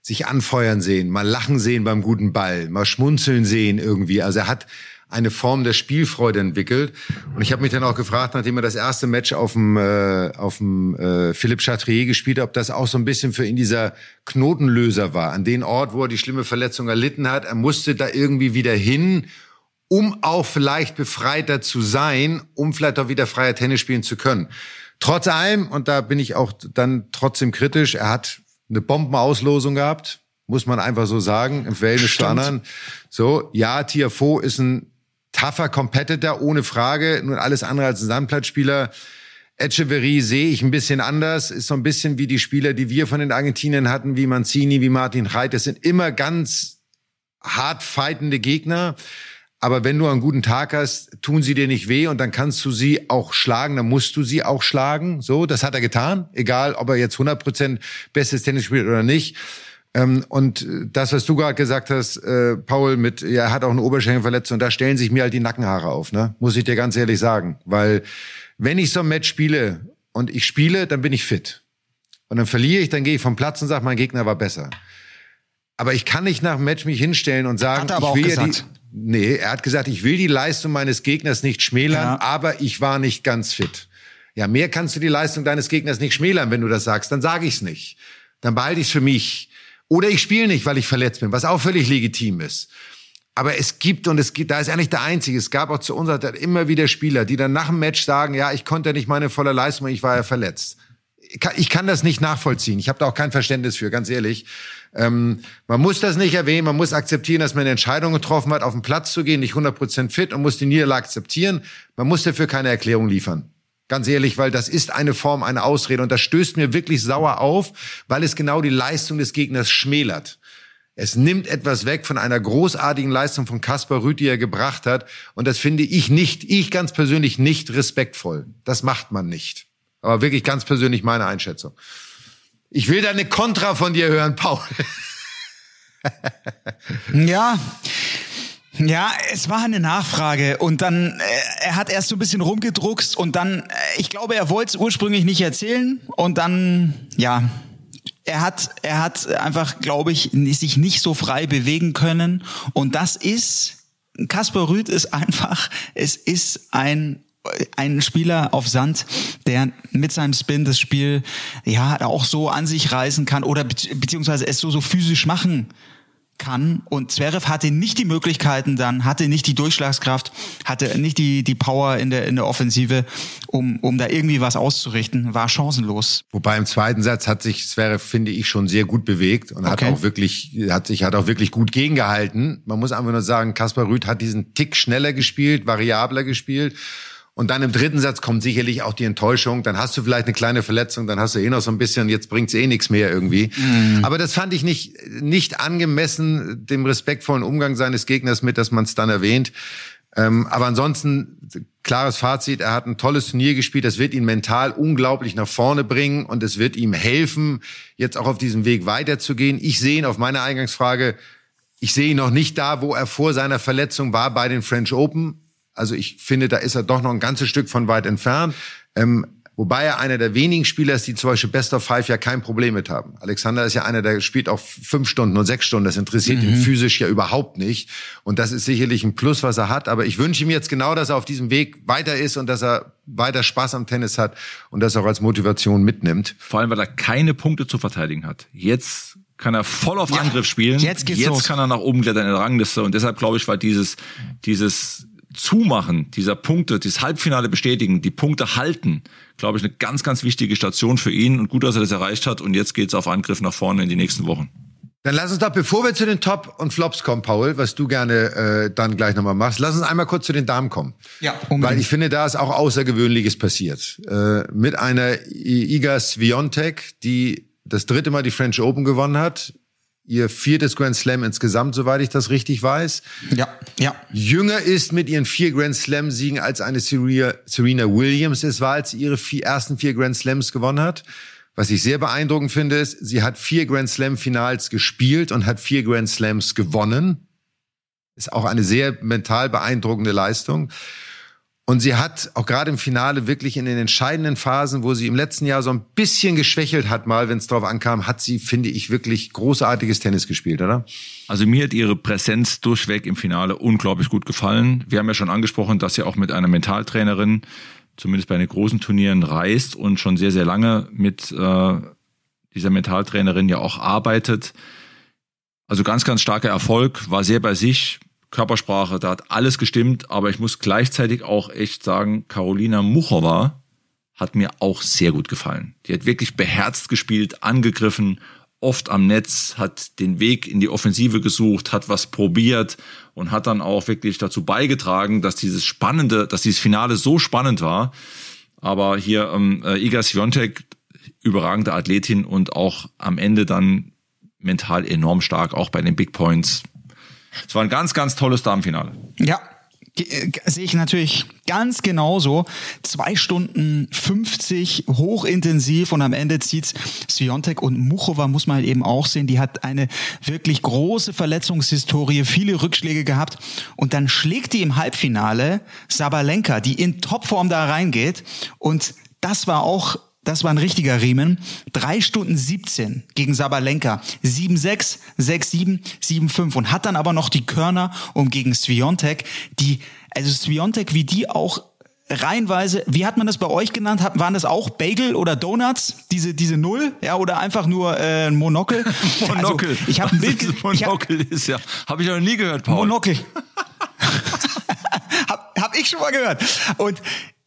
sich anfeuern sehen, mal lachen sehen beim guten Ball, mal schmunzeln sehen irgendwie. Also er hat eine Form der Spielfreude entwickelt. Und ich habe mich dann auch gefragt, nachdem er das erste Match auf dem, äh, auf dem äh, Philippe Chatrier gespielt hat, ob das auch so ein bisschen für ihn dieser Knotenlöser war. An den Ort, wo er die schlimme Verletzung erlitten hat. Er musste da irgendwie wieder hin, um auch vielleicht befreiter zu sein, um vielleicht auch wieder freier Tennis spielen zu können. Trotz allem, und da bin ich auch dann trotzdem kritisch, er hat eine Bombenauslosung gehabt, muss man einfach so sagen, im Verhältnis zu anderen. So, ja, Tiafo ist ein tougher Competitor, ohne Frage. Nur alles andere als ein Sandplatzspieler. Echeverry sehe ich ein bisschen anders. Ist so ein bisschen wie die Spieler, die wir von den Argentiniern hatten, wie Mancini, wie Martin Reit. Das sind immer ganz hart fightende Gegner. Aber wenn du einen guten Tag hast, tun sie dir nicht weh und dann kannst du sie auch schlagen, dann musst du sie auch schlagen. So, das hat er getan. Egal, ob er jetzt 100% bestes Tennis spielt oder nicht. Ähm, und das, was du gerade gesagt hast, äh, Paul, mit, ja, er hat auch eine Oberschenkelverletzung, da stellen sich mir halt die Nackenhaare auf, ne? Muss ich dir ganz ehrlich sagen. Weil wenn ich so ein Match spiele und ich spiele, dann bin ich fit. Und dann verliere ich, dann gehe ich vom Platz und sage, mein Gegner war besser. Aber ich kann nicht nach dem Match mich hinstellen und sagen, Hat er aber ich auch will gesagt. ja die. Nee, er hat gesagt, ich will die Leistung meines Gegners nicht schmälern, Ja. aber ich war nicht ganz fit. Ja, mehr kannst du die Leistung deines Gegners nicht schmälern, wenn du das sagst. Dann sage ich's nicht. Dann behalte ich's für mich. Oder ich spiele nicht, weil ich verletzt bin, was auch völlig legitim ist. Aber es gibt, und es gibt, da ist er nicht der Einzige, es gab auch zu unserer Zeit immer wieder Spieler, die dann nach dem Match sagen, ja, ich konnte nicht meine volle Leistung, ich war ja verletzt. Ich kann, ich kann das nicht nachvollziehen. Ich habe da auch kein Verständnis für, ganz ehrlich. Ähm, man muss das nicht erwähnen, man muss akzeptieren, dass man eine Entscheidung getroffen hat, auf den Platz zu gehen, nicht 100% fit und muss die Niederlage akzeptieren. Man muss dafür keine Erklärung liefern. Ganz ehrlich, weil das ist eine Form, eine Ausrede und das stößt mir wirklich sauer auf, weil es genau die Leistung des Gegners schmälert. Es nimmt etwas weg von einer großartigen Leistung von Kaspar Rüth, die er gebracht hat. Und das finde ich nicht, ich ganz persönlich nicht respektvoll. Das macht man nicht. Aber wirklich ganz persönlich meine Einschätzung. Ich will da eine Kontra von dir hören, Paul. Ja. Ja, es war eine Nachfrage und dann, äh, er hat erst so ein bisschen rumgedruckst und dann, äh, ich glaube, er wollte es ursprünglich nicht erzählen und dann, ja, er hat, er hat einfach, glaube ich, sich nicht so frei bewegen können und das ist, Kaspar Rüth ist einfach, es ist ein ein Spieler auf Sand, der mit seinem Spin das Spiel ja auch so an sich reißen kann oder be beziehungsweise es so so physisch machen kann und Zverev hatte nicht die Möglichkeiten dann, hatte nicht die Durchschlagskraft, hatte nicht die, die Power in der, in der Offensive, um, um da irgendwie was auszurichten, war chancenlos. Wobei im zweiten Satz hat sich Zverev, finde ich, schon sehr gut bewegt und hat Okay. auch wirklich, hat sich, hat auch wirklich gut gegengehalten. Man muss einfach nur sagen, Kaspar Rüth hat diesen Tick schneller gespielt, variabler gespielt. Und dann im dritten Satz kommt sicherlich auch die Enttäuschung. Dann hast du vielleicht eine kleine Verletzung, dann hast du eh noch so ein bisschen, jetzt bringt's eh nichts mehr irgendwie. Aber das fand ich nicht, nicht angemessen dem respektvollen Umgang seines Gegners mit, dass man es dann erwähnt. Ähm, aber ansonsten, klares Fazit, er hat ein tolles Turnier gespielt, das wird ihn mental unglaublich nach vorne bringen und es wird ihm helfen, jetzt auch auf diesem Weg weiterzugehen. Ich sehe ihn auf meine Eingangsfrage, ich sehe ihn noch nicht da, wo er vor seiner Verletzung war bei den French Open. Also ich finde, da ist er doch noch ein ganzes Stück von weit entfernt. Ähm, wobei er einer der wenigen Spieler ist, die zum Beispiel Best of Five ja kein Problem mit haben. Alexander ist ja einer, der spielt auch fünf Stunden und sechs Stunden. Das interessiert ihn physisch ja überhaupt nicht. Und das ist sicherlich ein Plus, was er hat. Aber ich wünsche ihm jetzt genau, dass er auf diesem Weg weiter ist und dass er weiter Spaß am Tennis hat und das auch als Motivation mitnimmt. Vor allem, weil er keine Punkte zu verteidigen hat. Jetzt kann er voll auf Ja, Angriff spielen. jetzt geht's jetzt los. kann er nach oben klettern in der Rangliste. Und deshalb glaube ich, war dieses, dieses Zumachen dieser Punkte, dieses Halbfinale bestätigen, die Punkte halten, glaube ich, eine ganz, ganz wichtige Station für ihn. Und gut, dass er das erreicht hat. Und jetzt geht's auf Angriff nach vorne in die nächsten Wochen. Dann lass uns doch, bevor wir zu den Top und Flops kommen, Paul, was du gerne äh, dann gleich nochmal machst, lass uns einmal kurz zu den Damen kommen. Ja, unbedingt. Weil ich finde, da ist auch Außergewöhnliches passiert. Äh, mit einer I- Iga Swiatek, die das dritte Mal die French Open gewonnen hat. Ihr viertes Grand Slam insgesamt, soweit ich das richtig weiß. Ja, ja. Jünger ist mit ihren vier Grand Slam Siegen als eine Serena, Williams es war, als sie ihre vier, ersten vier Grand Slams gewonnen hat. Was ich sehr beeindruckend finde, ist, sie hat vier Grand Slam Finals gespielt und hat vier Grand Slams gewonnen. Ist auch eine sehr mental beeindruckende Leistung. Und sie hat auch gerade im Finale wirklich in den entscheidenden Phasen, wo sie im letzten Jahr so ein bisschen geschwächelt hat, mal, wenn es drauf ankam, hat sie, finde ich, wirklich großartiges Tennis gespielt, oder? Also mir hat ihre Präsenz durchweg im Finale unglaublich gut gefallen. Wir haben ja schon angesprochen, dass sie auch mit einer Mentaltrainerin, zumindest bei den großen Turnieren, reist und schon sehr, sehr lange mit äh, dieser Mentaltrainerin ja auch arbeitet. Also ganz, ganz starker Erfolg, war sehr bei sich, Körpersprache, da hat alles gestimmt, aber ich muss gleichzeitig auch echt sagen, Carolina Muchova hat mir auch sehr gut gefallen. Die hat wirklich beherzt gespielt, angegriffen, oft am Netz, hat den Weg in die Offensive gesucht, hat was probiert und hat dann auch wirklich dazu beigetragen, dass dieses spannende, dass dieses Finale so spannend war. Aber hier ähm, äh, Iga Swiatek, überragende Athletin und auch am Ende dann mental enorm stark, auch bei den Big Points. Es war ein ganz, ganz tolles Damenfinale. Ja, Äh, sehe ich natürlich ganz genauso. Zwei Stunden 50, hochintensiv und am Ende zieht's Sviontek und Muchova muss man halt eben auch sehen. Die hat eine wirklich große Verletzungshistorie, viele Rückschläge gehabt und dann schlägt die im Halbfinale Sabalenka, die in Topform da reingeht und das war auch das war ein richtiger Riemen. Drei Stunden 17 gegen Sabalenka. 7-6, 6-7, 7-5 und hat dann aber noch die Körner, um gegen Sviontek, die, also Sviontek, wie die auch reihenweise, wie hat man das bei euch genannt? Waren das auch Bagel oder Donuts? Diese diese Null, ja, oder einfach nur äh, Monokel? Monokel. Also, ich habe ein Bild. Monokel hab, ist ja, habe ich noch nie gehört, Paul. Monokel. hab, hab ich schon mal gehört. Und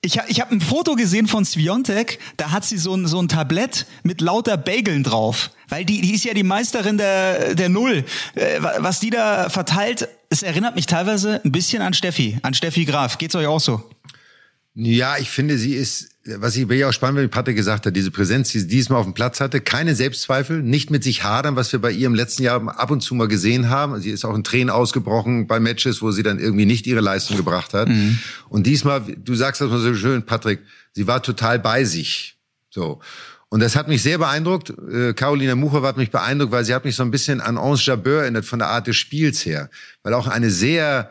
ich, ich habe ein Foto gesehen von Sviontek, da hat sie so ein, so ein Tablett mit lauter Bageln drauf. Weil die, die ist ja die Meisterin der, der Null. Äh, was die da verteilt, es erinnert mich teilweise ein bisschen an Steffi, an Steffi Graf. Geht's euch auch so? Ja, ich finde, sie ist, was ich bei auch spannend wie Patrick gesagt hat, diese Präsenz, die sie diesmal auf dem Platz hatte, keine Selbstzweifel, nicht mit sich hadern, was wir bei ihr im letzten Jahr ab und zu mal gesehen haben. Sie ist auch in Tränen ausgebrochen bei Matches, wo sie dann irgendwie nicht ihre Leistung gebracht hat. Mhm. Und diesmal, du sagst das mal so schön, Patrick, sie war total bei sich. So. Und das hat mich sehr beeindruckt. Äh, Carolina Mucher hat mich beeindruckt, weil sie hat mich so ein bisschen an Ange Jabeur erinnert von der Art des Spiels her. Weil auch eine sehr,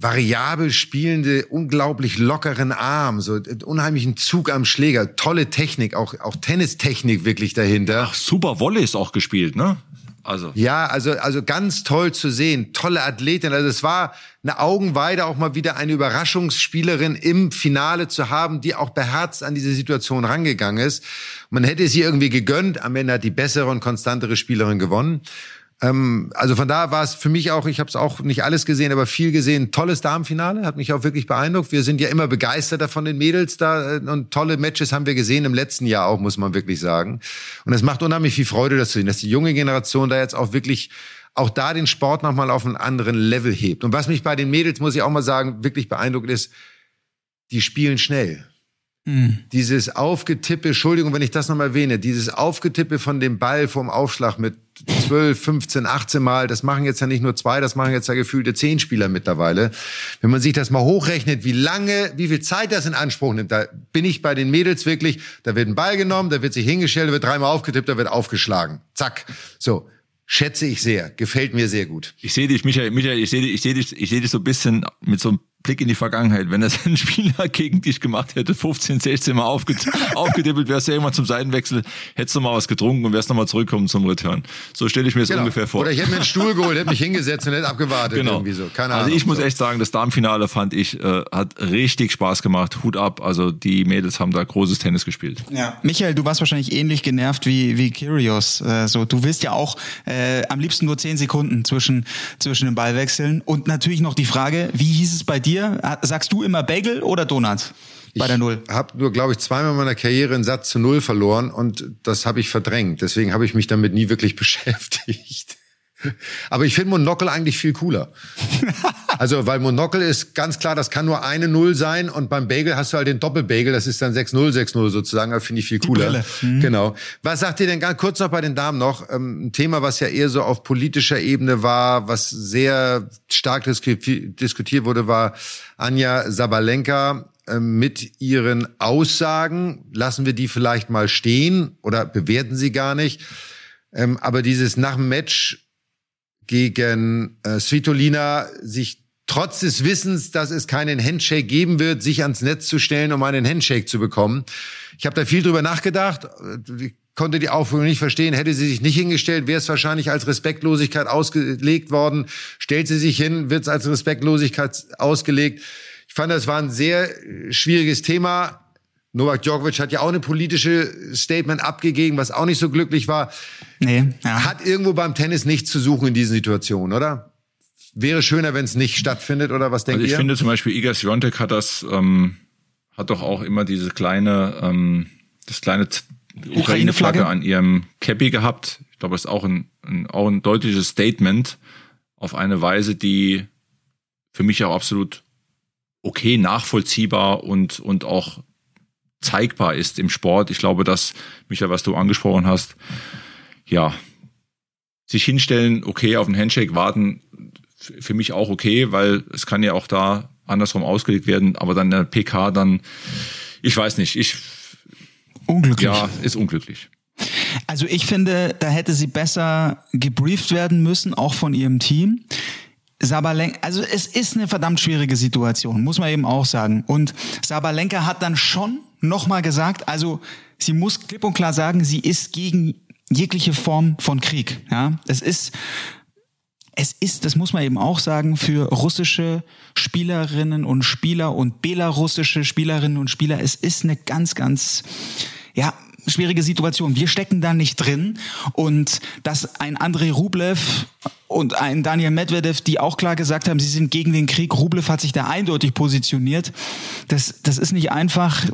variabel spielende, unglaublich lockeren Arm, so unheimlichen Zug am Schläger, tolle Technik, auch, auch Tennistechnik wirklich dahinter. Ach, super Wolle ist auch gespielt, ne? Also. Ja, also, also ganz toll zu sehen. Tolle Athletin. Also es war eine Augenweide, auch mal wieder eine Überraschungsspielerin im Finale zu haben, die auch beherzt an diese Situation rangegangen ist. Man hätte sie irgendwie gegönnt. Am Ende hat die bessere und konstantere Spielerin gewonnen. Ähm, also von da war es für mich auch, ich habe es auch nicht alles gesehen, aber viel gesehen. Tolles Damenfinale, hat mich auch wirklich beeindruckt. Wir sind ja immer begeisterter von den Mädels da äh, und tolle Matches haben wir gesehen im letzten Jahr auch, muss man wirklich sagen. Und es macht unheimlich viel Freude, das zu sehen, dass die junge Generation da jetzt auch wirklich auch da den Sport nochmal auf einen anderen Level hebt. Und was mich bei den Mädels, muss ich auch mal sagen, wirklich beeindruckt ist, die spielen schnell. Mhm. Dieses Aufgetippe, Entschuldigung, wenn ich das nochmal erwähne, dieses Aufgetippe von dem Ball vorm Aufschlag mit 12, 15, 18 Mal, das machen jetzt ja nicht nur zwei, das machen jetzt ja gefühlte zehn Spieler mittlerweile. Wenn man sich das mal hochrechnet, wie lange, wie viel Zeit das in Anspruch nimmt, da bin ich bei den Mädels wirklich, da wird ein Ball genommen, da wird sich hingestellt, da wird dreimal aufgetippt, da wird aufgeschlagen. Zack. So. Schätze ich sehr, gefällt mir sehr gut. Ich sehe dich, Michael, Michael, ich sehe dich, ich sehe dich, ich sehe dich so ein bisschen mit so einem Blick in die Vergangenheit. Wenn das ein Spieler gegen dich gemacht hätte, 15, 16 Mal aufgedippelt, wärst du irgendwann zum Seitenwechsel, hättest du mal was getrunken und wärst nochmal zurückkommen zum Return. So stelle ich mir das genau. ungefähr vor. Oder ich hätte mir einen Stuhl geholt, hätte mich hingesetzt und hätte abgewartet. Genau. Irgendwie so. Keine also Ahnung. ich muss so. echt sagen, das Darmfinale fand ich, äh, hat richtig Spaß gemacht. Hut ab. Also die Mädels haben da großes Tennis gespielt. Ja. Michael, du warst wahrscheinlich ähnlich genervt wie, wie Kyrgios. Äh, so, du willst ja auch äh, am liebsten nur 10 Sekunden zwischen, zwischen den Ballwechseln. Und natürlich noch die Frage, wie hieß es bei dir? Dir? Sagst du immer Bagel oder Donut? Bei der Null. Ich habe nur, glaube ich, zweimal in meiner Karriere einen Satz zu Null verloren und das habe ich verdrängt. Deswegen habe ich mich damit nie wirklich beschäftigt. Aber ich finde Monokel eigentlich viel cooler. also, weil Monokel ist ganz klar, das kann nur eine Null sein und beim Bagel hast du halt den Doppelbagel, das ist dann 6-0, 6-0 sozusagen, das finde ich viel cooler. Mhm. Genau. Was sagt ihr denn ganz kurz noch bei den Damen noch? Ähm, ein Thema, was ja eher so auf politischer Ebene war, was sehr stark diskutiert wurde, war Anja Sabalenka ähm, mit ihren Aussagen. Lassen wir die vielleicht mal stehen oder bewerten sie gar nicht. Ähm, aber dieses nach dem Match gegen äh, Svitolina sich trotz des Wissens, dass es keinen Handshake geben wird, sich ans Netz zu stellen, um einen Handshake zu bekommen. Ich habe da viel drüber nachgedacht. Ich konnte die Aufführung nicht verstehen. Hätte sie sich nicht hingestellt, wäre es wahrscheinlich als Respektlosigkeit ausgelegt worden. Stellt sie sich hin, wird es als Respektlosigkeit ausgelegt. Ich fand, das war ein sehr schwieriges Thema. Novak Djokovic hat ja auch eine politische Statement abgegeben, was auch nicht so glücklich war. Nee, ja. Hat irgendwo beim Tennis nichts zu suchen in diesen Situationen, oder? Wäre schöner, wenn es nicht stattfindet, oder was denkt also ich ihr? Ich finde zum Beispiel, Iga Swiatek hat das, ähm, hat doch auch immer diese kleine, ähm, das kleine Ukraine-Flagge an ihrem Cappy gehabt. Ich glaube, das ist auch ein, ein, auch ein deutliches Statement auf eine Weise, die für mich auch absolut okay, nachvollziehbar und, und auch zeigbar ist im Sport. Ich glaube, dass, Michael, was du angesprochen hast, ja, sich hinstellen, okay, auf einen Handshake warten, für mich auch okay, weil es kann ja auch da andersrum ausgelegt werden, aber dann der PK dann, ich weiß nicht, ich unglücklich. Ja, ist unglücklich. Also ich finde, da hätte sie besser gebrieft werden müssen, auch von ihrem Team. Sabalenka, also es ist eine verdammt schwierige Situation, muss man eben auch sagen. Und Sabalenka hat dann schon nochmal gesagt, also sie muss klipp und klar sagen, sie ist gegen jegliche Form von Krieg. Ja, es ist es ist, das muss man eben auch sagen, für russische Spielerinnen und Spieler und belarussische Spielerinnen und Spieler, es ist eine ganz, ganz, ja, schwierige Situation. Wir stecken da nicht drin und dass ein Andrei Rublev und ein Daniel Medvedev, die auch klar gesagt haben, sie sind gegen den Krieg. Rublev hat sich da eindeutig positioniert. Das, das ist nicht einfach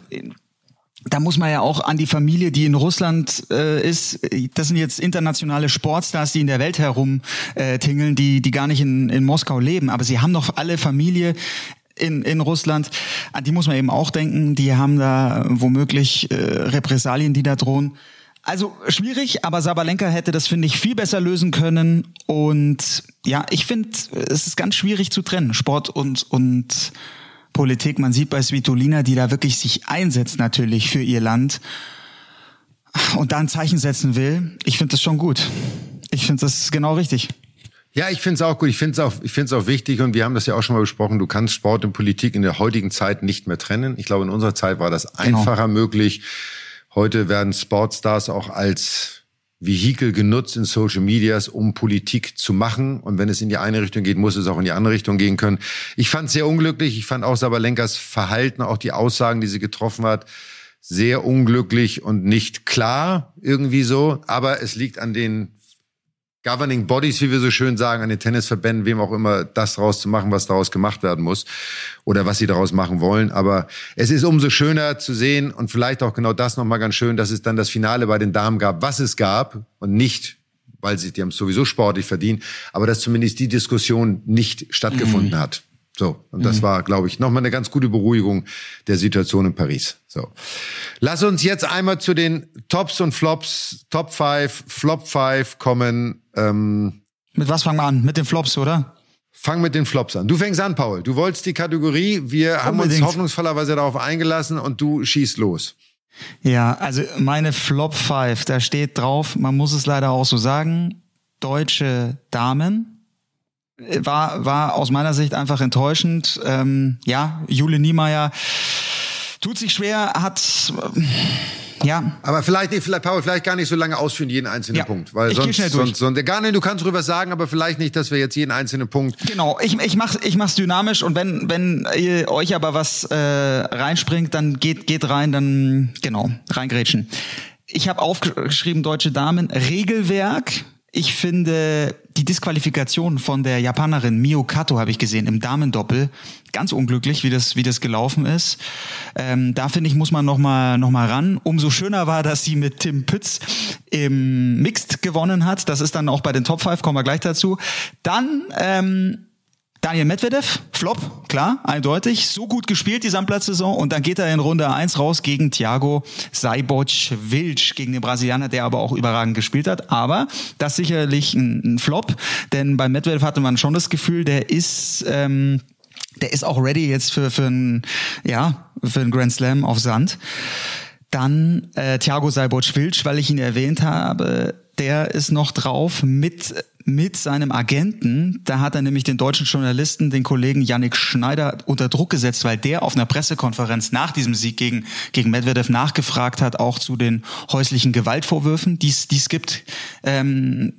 da muss man ja auch an die Familie, die in Russland äh, ist. Das sind jetzt internationale Sportstars, die in der Welt herum äh, tingeln, die die gar nicht in, in Moskau leben, aber sie haben noch alle Familie in, in Russland. An die muss man eben auch denken. Die haben da womöglich äh, Repressalien, die da drohen. Also schwierig, aber Sabalenka hätte das, finde ich, viel besser lösen können. Und ja, ich finde, es ist ganz schwierig zu trennen, Sport und, und Politik. Man sieht bei Svitolina, die da wirklich sich einsetzt natürlich für ihr Land und da ein Zeichen setzen will. Ich finde das schon gut. Ich finde das genau richtig. Ja, ich finde es auch gut. Ich finde es auch, ich finde es auch wichtig und wir haben das ja auch schon mal besprochen. Du kannst Sport und Politik in der heutigen Zeit nicht mehr trennen. Ich glaube, in unserer Zeit war das genau. einfacher genau. möglich. Heute werden Sportstars auch als Vehikel genutzt in Social Medias, um Politik zu machen. Und wenn es in die eine Richtung geht, muss es auch in die andere Richtung gehen können. Ich fand es sehr unglücklich. Ich fand auch Sabalenkas Verhalten, auch die Aussagen, die sie getroffen hat, sehr unglücklich und nicht klar irgendwie so. Aber es liegt an den Governing Bodies, wie wir so schön sagen, an den Tennisverbänden, wem auch immer, das daraus zu machen, was daraus gemacht werden muss oder was sie daraus machen wollen. Aber es ist umso schöner zu sehen und vielleicht auch genau das nochmal ganz schön, dass es dann das Finale bei den Damen gab, was es gab und nicht weil sie, die haben es sowieso sportlich verdient, aber dass zumindest die Diskussion nicht stattgefunden mhm. hat. So, und das mhm. war, glaube ich, nochmal eine ganz gute Beruhigung der Situation in Paris. So. Lass uns jetzt einmal zu den Tops und Flops, Top 5, Flop 5 kommen. Ähm, mit was fangen wir an? Mit den Flops, oder? Fang mit den Flops an. Du fängst an, Paul. Du wolltest die Kategorie. Wir Unbedingt. haben uns hoffnungsvollerweise darauf eingelassen und du schießt los. Ja, also meine Flop 5, da steht drauf, man muss es leider auch so sagen, deutsche Damen war, war aus meiner Sicht einfach enttäuschend. Ähm, ja, Jule Niemeyer tut sich schwer, hat äh, ja. Aber vielleicht, vielleicht, Paul, vielleicht gar nicht so lange ausführen, jeden einzelnen ja, Punkt. Weil ich sonst, sonst, sonst, gar nicht, du kannst drüber sagen, aber vielleicht nicht, dass wir jetzt jeden einzelnen Punkt. Genau, ich, ich mach's, ich mach's dynamisch und wenn, wenn ihr euch aber was äh, reinspringt, dann geht, geht rein, dann genau, reingrätschen. Ich habe aufgeschrieben, deutsche Damen, Regelwerk ich finde die Disqualifikation von der Japanerin Mio Kato habe ich gesehen im Damendoppel ganz unglücklich, wie das wie das gelaufen ist. Ähm, da finde ich muss man noch mal noch mal ran. Umso schöner war, dass sie mit Tim Pütz im Mixed gewonnen hat. Das ist dann auch bei den Top 5, kommen wir gleich dazu. Dann ähm, Daniel Medvedev, Flop, klar, eindeutig. So gut gespielt die Sandplatzsaison und dann geht er in Runde 1 raus gegen Thiago Seiboc-Wilsch, gegen den Brasilianer, der aber auch überragend gespielt hat. Aber das sicherlich ein, ein Flop, denn bei Medvedev hatte man schon das Gefühl, der ist... Ähm, der ist auch ready jetzt für, für ein, ja, für ein Grand Slam auf Sand. Dann äh, Thiago Seiboc-Wilsch, weil ich ihn erwähnt habe, der ist noch drauf mit mit seinem Agenten. Da hat er nämlich den deutschen Journalisten, den Kollegen Yannick Schneider, unter Druck gesetzt, weil der auf einer Pressekonferenz nach diesem Sieg gegen, gegen Medvedev nachgefragt hat, auch zu den häuslichen Gewaltvorwürfen, die es gibt. Ähm,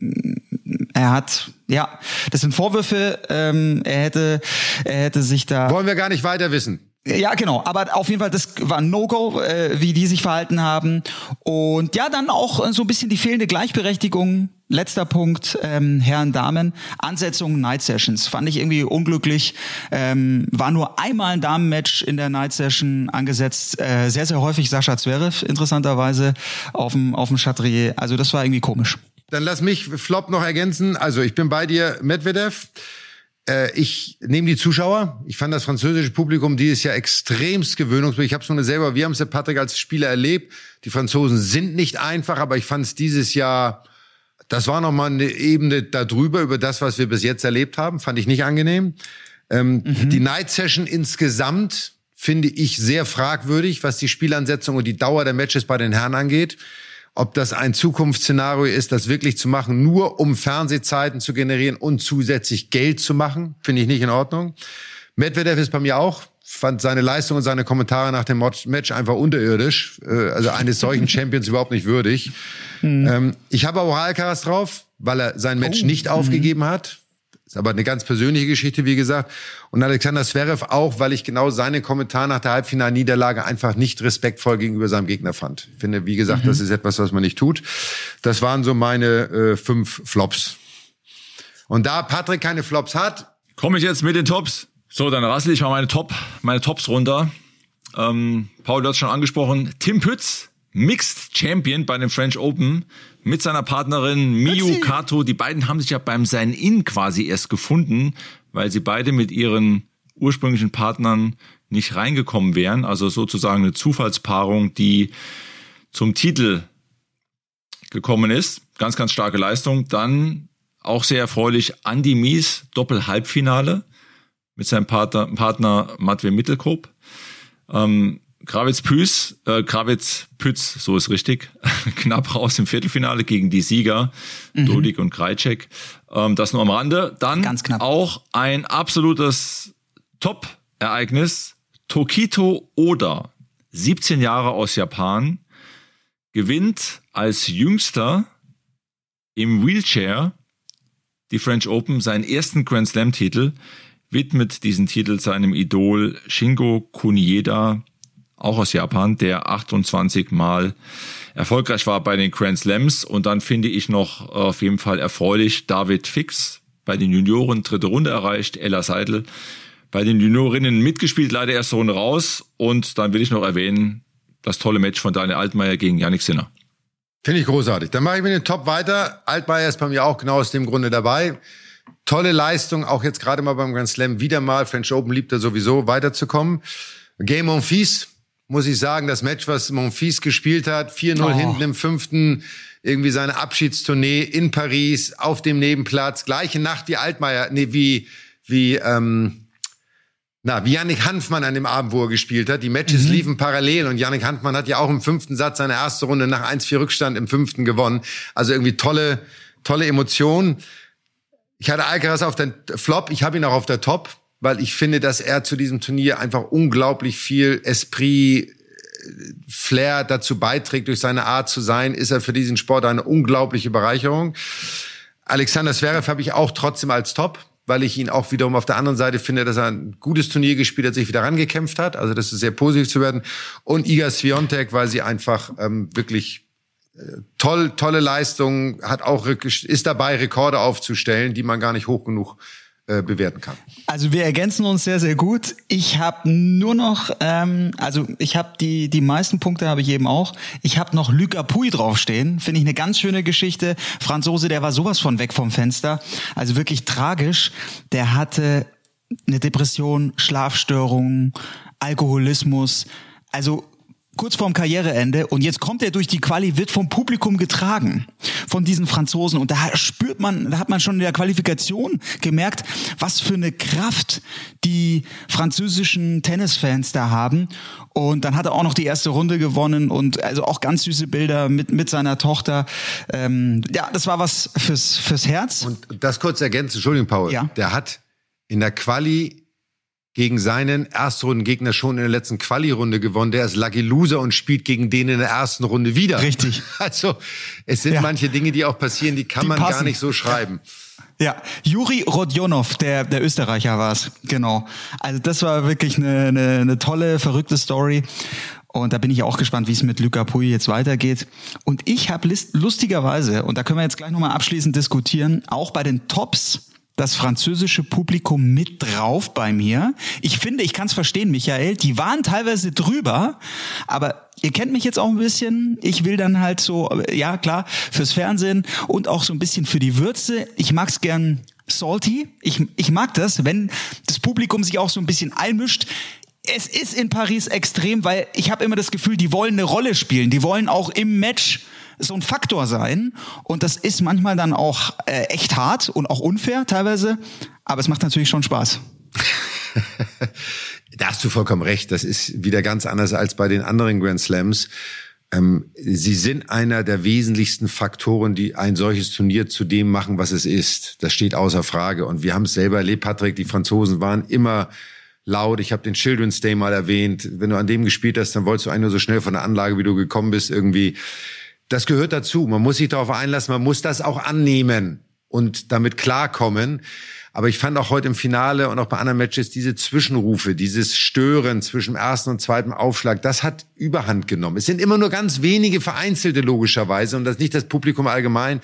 er hat, ja, das sind Vorwürfe, ähm, er hätte, er hätte sich da... Wollen wir gar nicht weiter wissen. Ja, genau. Aber auf jeden Fall, das war ein No-Go, äh, wie die sich verhalten haben. Und ja, dann auch so ein bisschen die fehlende Gleichberechtigung. Letzter Punkt, ähm, Herren, Damen. Ansetzung Night Sessions. Fand ich irgendwie unglücklich. Ähm, war nur einmal ein Damenmatch in der Night Session angesetzt. Äh, sehr, sehr häufig Sascha Zverev, interessanterweise, auf dem, auf dem Chatrier. Also das war irgendwie komisch. Dann lass mich Flop noch ergänzen. Also ich bin bei dir, Medvedev. Äh, ich nehme die Zuschauer. Ich fand das französische Publikum dieses Jahr extremst gewöhnungsfähig. Ich habe es nur selber, wir haben es ja Patrick als Spieler erlebt. Die Franzosen sind nicht einfach, aber ich fand es dieses Jahr, das war nochmal eine Ebene darüber, über das, was wir bis jetzt erlebt haben. Fand ich nicht angenehm. Ähm, mhm. Die Night Session insgesamt finde ich sehr fragwürdig, was die Spielansetzung und die Dauer der Matches bei den Herren angeht. Ob das ein Zukunftsszenario ist, das wirklich zu machen, nur um Fernsehzeiten zu generieren und zusätzlich Geld zu machen, finde ich nicht in Ordnung. Medvedev ist bei mir auch fand seine Leistung und seine Kommentare nach dem Match einfach unterirdisch, äh, also eines solchen Champions überhaupt nicht würdig. Mhm. Ähm, ich habe auch Alcaraz drauf, weil er sein Match oh. nicht mhm. aufgegeben hat. Ist aber eine ganz persönliche Geschichte, wie gesagt. Und Alexander Zverev auch, weil ich genau seine Kommentare nach der Halbfinalniederlage einfach nicht respektvoll gegenüber seinem Gegner fand. Ich finde, wie gesagt, mhm. das ist etwas, was man nicht tut. Das waren so meine äh, fünf Flops. Und da Patrick keine Flops hat, komme ich jetzt mit den Tops. So, dann rassel ich mal meine Top, meine Tops runter. Ähm, Paul, du hast schon angesprochen. Tim Pütz, Mixed Champion bei den French Open mit seiner Partnerin Miyu Kato. Die beiden haben sich ja beim Sign-In quasi erst gefunden, weil sie beide mit ihren ursprünglichen Partnern nicht reingekommen wären. Also sozusagen eine Zufallspaarung, die zum Titel gekommen ist. Ganz, ganz starke Leistung. Dann auch sehr erfreulich Andy Mies Doppel-Halbfinale mit seinem Partner, Partner Matwei Mittelkop. Ähm, Kravitz Püß, äh, Kravitz Pütz, so ist richtig, knapp raus im Viertelfinale gegen die Sieger, mhm. Dodik und Krajcek. Ähm, das nur am Rande. Dann Ganz knapp. auch ein absolutes Top-Ereignis. Tokito Oda, 17 Jahre aus Japan, gewinnt als jüngster im Wheelchair die French Open seinen ersten Grand Slam Titel widmet diesen Titel seinem Idol Shingo Kunieda, auch aus Japan, der 28 Mal erfolgreich war bei den Grand Slams. Und dann finde ich noch auf jeden Fall erfreulich David Fix bei den Junioren dritte Runde erreicht, Ella Seidel bei den Juniorinnen mitgespielt, leider erste Runde raus. Und dann will ich noch erwähnen, das tolle Match von Daniel Altmaier gegen Yannick Sinner. Finde ich großartig. Dann mache ich mit dem Top weiter. Altmaier ist bei mir auch genau aus dem Grunde dabei tolle Leistung, auch jetzt gerade mal beim Grand Slam wieder mal. French Open liebt er sowieso weiterzukommen. Game Monfils, muss ich sagen, das Match, was Monfils gespielt hat, 4-0 oh. hinten im fünften, irgendwie seine Abschiedstournee in Paris, auf dem Nebenplatz, gleiche Nacht wie Altmaier, nee, wie, wie, ähm, na, wie Yannick Hanfmann an dem Abend, wo er gespielt hat. Die Matches mhm. liefen parallel und Yannick Hanfmann hat ja auch im fünften Satz seine erste Runde nach 1-4 Rückstand im fünften gewonnen. Also irgendwie tolle, tolle Emotionen. Ich hatte Alcaraz auf den Flop, ich habe ihn auch auf der Top, weil ich finde, dass er zu diesem Turnier einfach unglaublich viel Esprit, äh, Flair dazu beiträgt, durch seine Art zu sein, ist er für diesen Sport eine unglaubliche Bereicherung. Alexander Zverev habe ich auch trotzdem als Top, weil ich ihn auch wiederum auf der anderen Seite finde, dass er ein gutes Turnier gespielt hat, sich wieder rangekämpft hat. Also das ist sehr positiv zu werden. Und Iga Swiatek, weil sie einfach ähm, wirklich toll, tolle Leistung, hat auch ist dabei, Rekorde aufzustellen, die man gar nicht hoch genug äh, bewerten kann. Also wir ergänzen uns sehr, sehr gut. Ich habe nur noch, ähm, also ich habe die die meisten Punkte habe ich eben auch. Ich habe noch Luc Apui draufstehen. Finde ich eine ganz schöne Geschichte. Franzose, der war sowas von weg vom Fenster. Also wirklich tragisch. Der hatte eine Depression, Schlafstörungen, Alkoholismus. Also kurz vorm Karriereende und jetzt kommt er durch die Quali, wird vom Publikum getragen, von diesen Franzosen und da spürt man, da hat man schon in der Qualifikation gemerkt, was für eine Kraft die französischen Tennisfans da haben und dann hat er auch noch die erste Runde gewonnen und also auch ganz süße Bilder mit, mit seiner Tochter. Ähm, ja, das war was fürs, fürs Herz. Und das kurz ergänzen, Entschuldigung, Paul. Ja. Der hat in der Quali gegen seinen Erstrundengegner schon in der letzten Quali-Runde gewonnen. Der ist Lucky Loser und spielt gegen den in der ersten Runde wieder. Richtig. Also es sind ja. manche Dinge, die auch passieren, die kann die man passen. gar nicht so schreiben. Ja, Juri Rodionov, der, der Österreicher war es, genau. Also das war wirklich eine, eine, eine tolle, verrückte Story. Und da bin ich auch gespannt, wie es mit Luca Pui jetzt weitergeht. Und ich habe lustigerweise, und da können wir jetzt gleich nochmal abschließend diskutieren, auch bei den Tops das französische Publikum mit drauf bei mir. Ich finde, ich kann es verstehen, Michael. Die waren teilweise drüber, aber ihr kennt mich jetzt auch ein bisschen. Ich will dann halt so, ja klar, fürs Fernsehen und auch so ein bisschen für die Würze. Ich mag's gern salty. Ich, ich mag das, wenn das Publikum sich auch so ein bisschen einmischt es ist in Paris extrem, weil ich habe immer das Gefühl, die wollen eine Rolle spielen. Die wollen auch im Match so ein Faktor sein. Und das ist manchmal dann auch äh, echt hart und auch unfair teilweise. Aber es macht natürlich schon Spaß. da hast du vollkommen recht. Das ist wieder ganz anders als bei den anderen Grand Slams. Ähm, sie sind einer der wesentlichsten Faktoren, die ein solches Turnier zu dem machen, was es ist. Das steht außer Frage. Und wir haben es selber erlebt, Patrick. Die Franzosen waren immer laut. Ich habe den Children's Day mal erwähnt. Wenn du an dem gespielt hast, dann wolltest du eigentlich nur so schnell von der Anlage, wie du gekommen bist, irgendwie. Das gehört dazu. Man muss sich darauf einlassen. Man muss das auch annehmen und damit klarkommen. Aber ich fand auch heute im Finale und auch bei anderen Matches diese Zwischenrufe, dieses Stören zwischen ersten und zweiten Aufschlag, das hat Überhand genommen. Es sind immer nur ganz wenige vereinzelte logischerweise und das nicht das Publikum allgemein.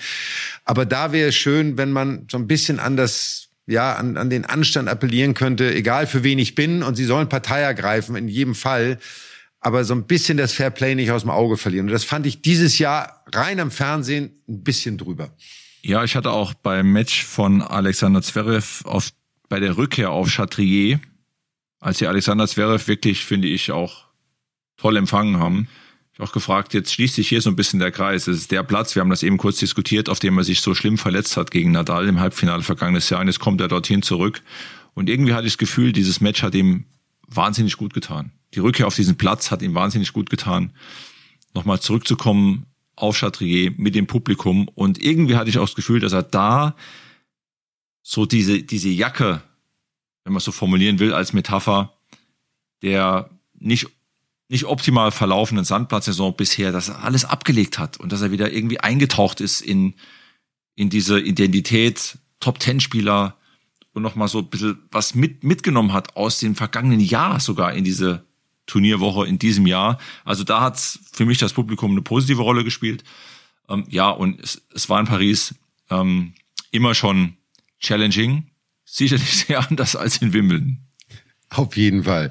Aber da wäre es schön, wenn man so ein bisschen an das ja, an, an den Anstand appellieren könnte, egal für wen ich bin, und sie sollen Partei ergreifen, in jedem Fall, aber so ein bisschen das Fairplay nicht aus dem Auge verlieren. Und das fand ich dieses Jahr rein am Fernsehen ein bisschen drüber. Ja, ich hatte auch beim Match von Alexander Zverev auf, bei der Rückkehr auf Chatrier, als sie Alexander Zverev wirklich, finde ich, auch toll empfangen haben. Ich auch gefragt, jetzt schließt sich hier so ein bisschen der Kreis. Es ist der Platz, wir haben das eben kurz diskutiert, auf dem er sich so schlimm verletzt hat gegen Nadal im Halbfinale vergangenes Jahr. Und jetzt kommt er dorthin zurück. Und irgendwie hatte ich das Gefühl, dieses Match hat ihm wahnsinnig gut getan. Die Rückkehr auf diesen Platz hat ihm wahnsinnig gut getan. Nochmal zurückzukommen auf Chatrier mit dem Publikum und irgendwie hatte ich auch das Gefühl, dass er da so diese, diese Jacke, wenn man es so formulieren will, als Metapher, der nicht, nicht optimal verlaufenden Sandplatzsaison bisher, dass er alles abgelegt hat und dass er wieder irgendwie eingetaucht ist in, in diese Identität, Top-Ten-Spieler und nochmal so ein bisschen was mit, mitgenommen hat aus dem vergangenen Jahr sogar in diese Turnierwoche in diesem Jahr. Also da hat's für mich das Publikum eine positive Rolle gespielt. Ähm, ja, und es, es war in Paris ähm, immer schon challenging, sicherlich sehr anders als in Wimbledon. Auf jeden Fall.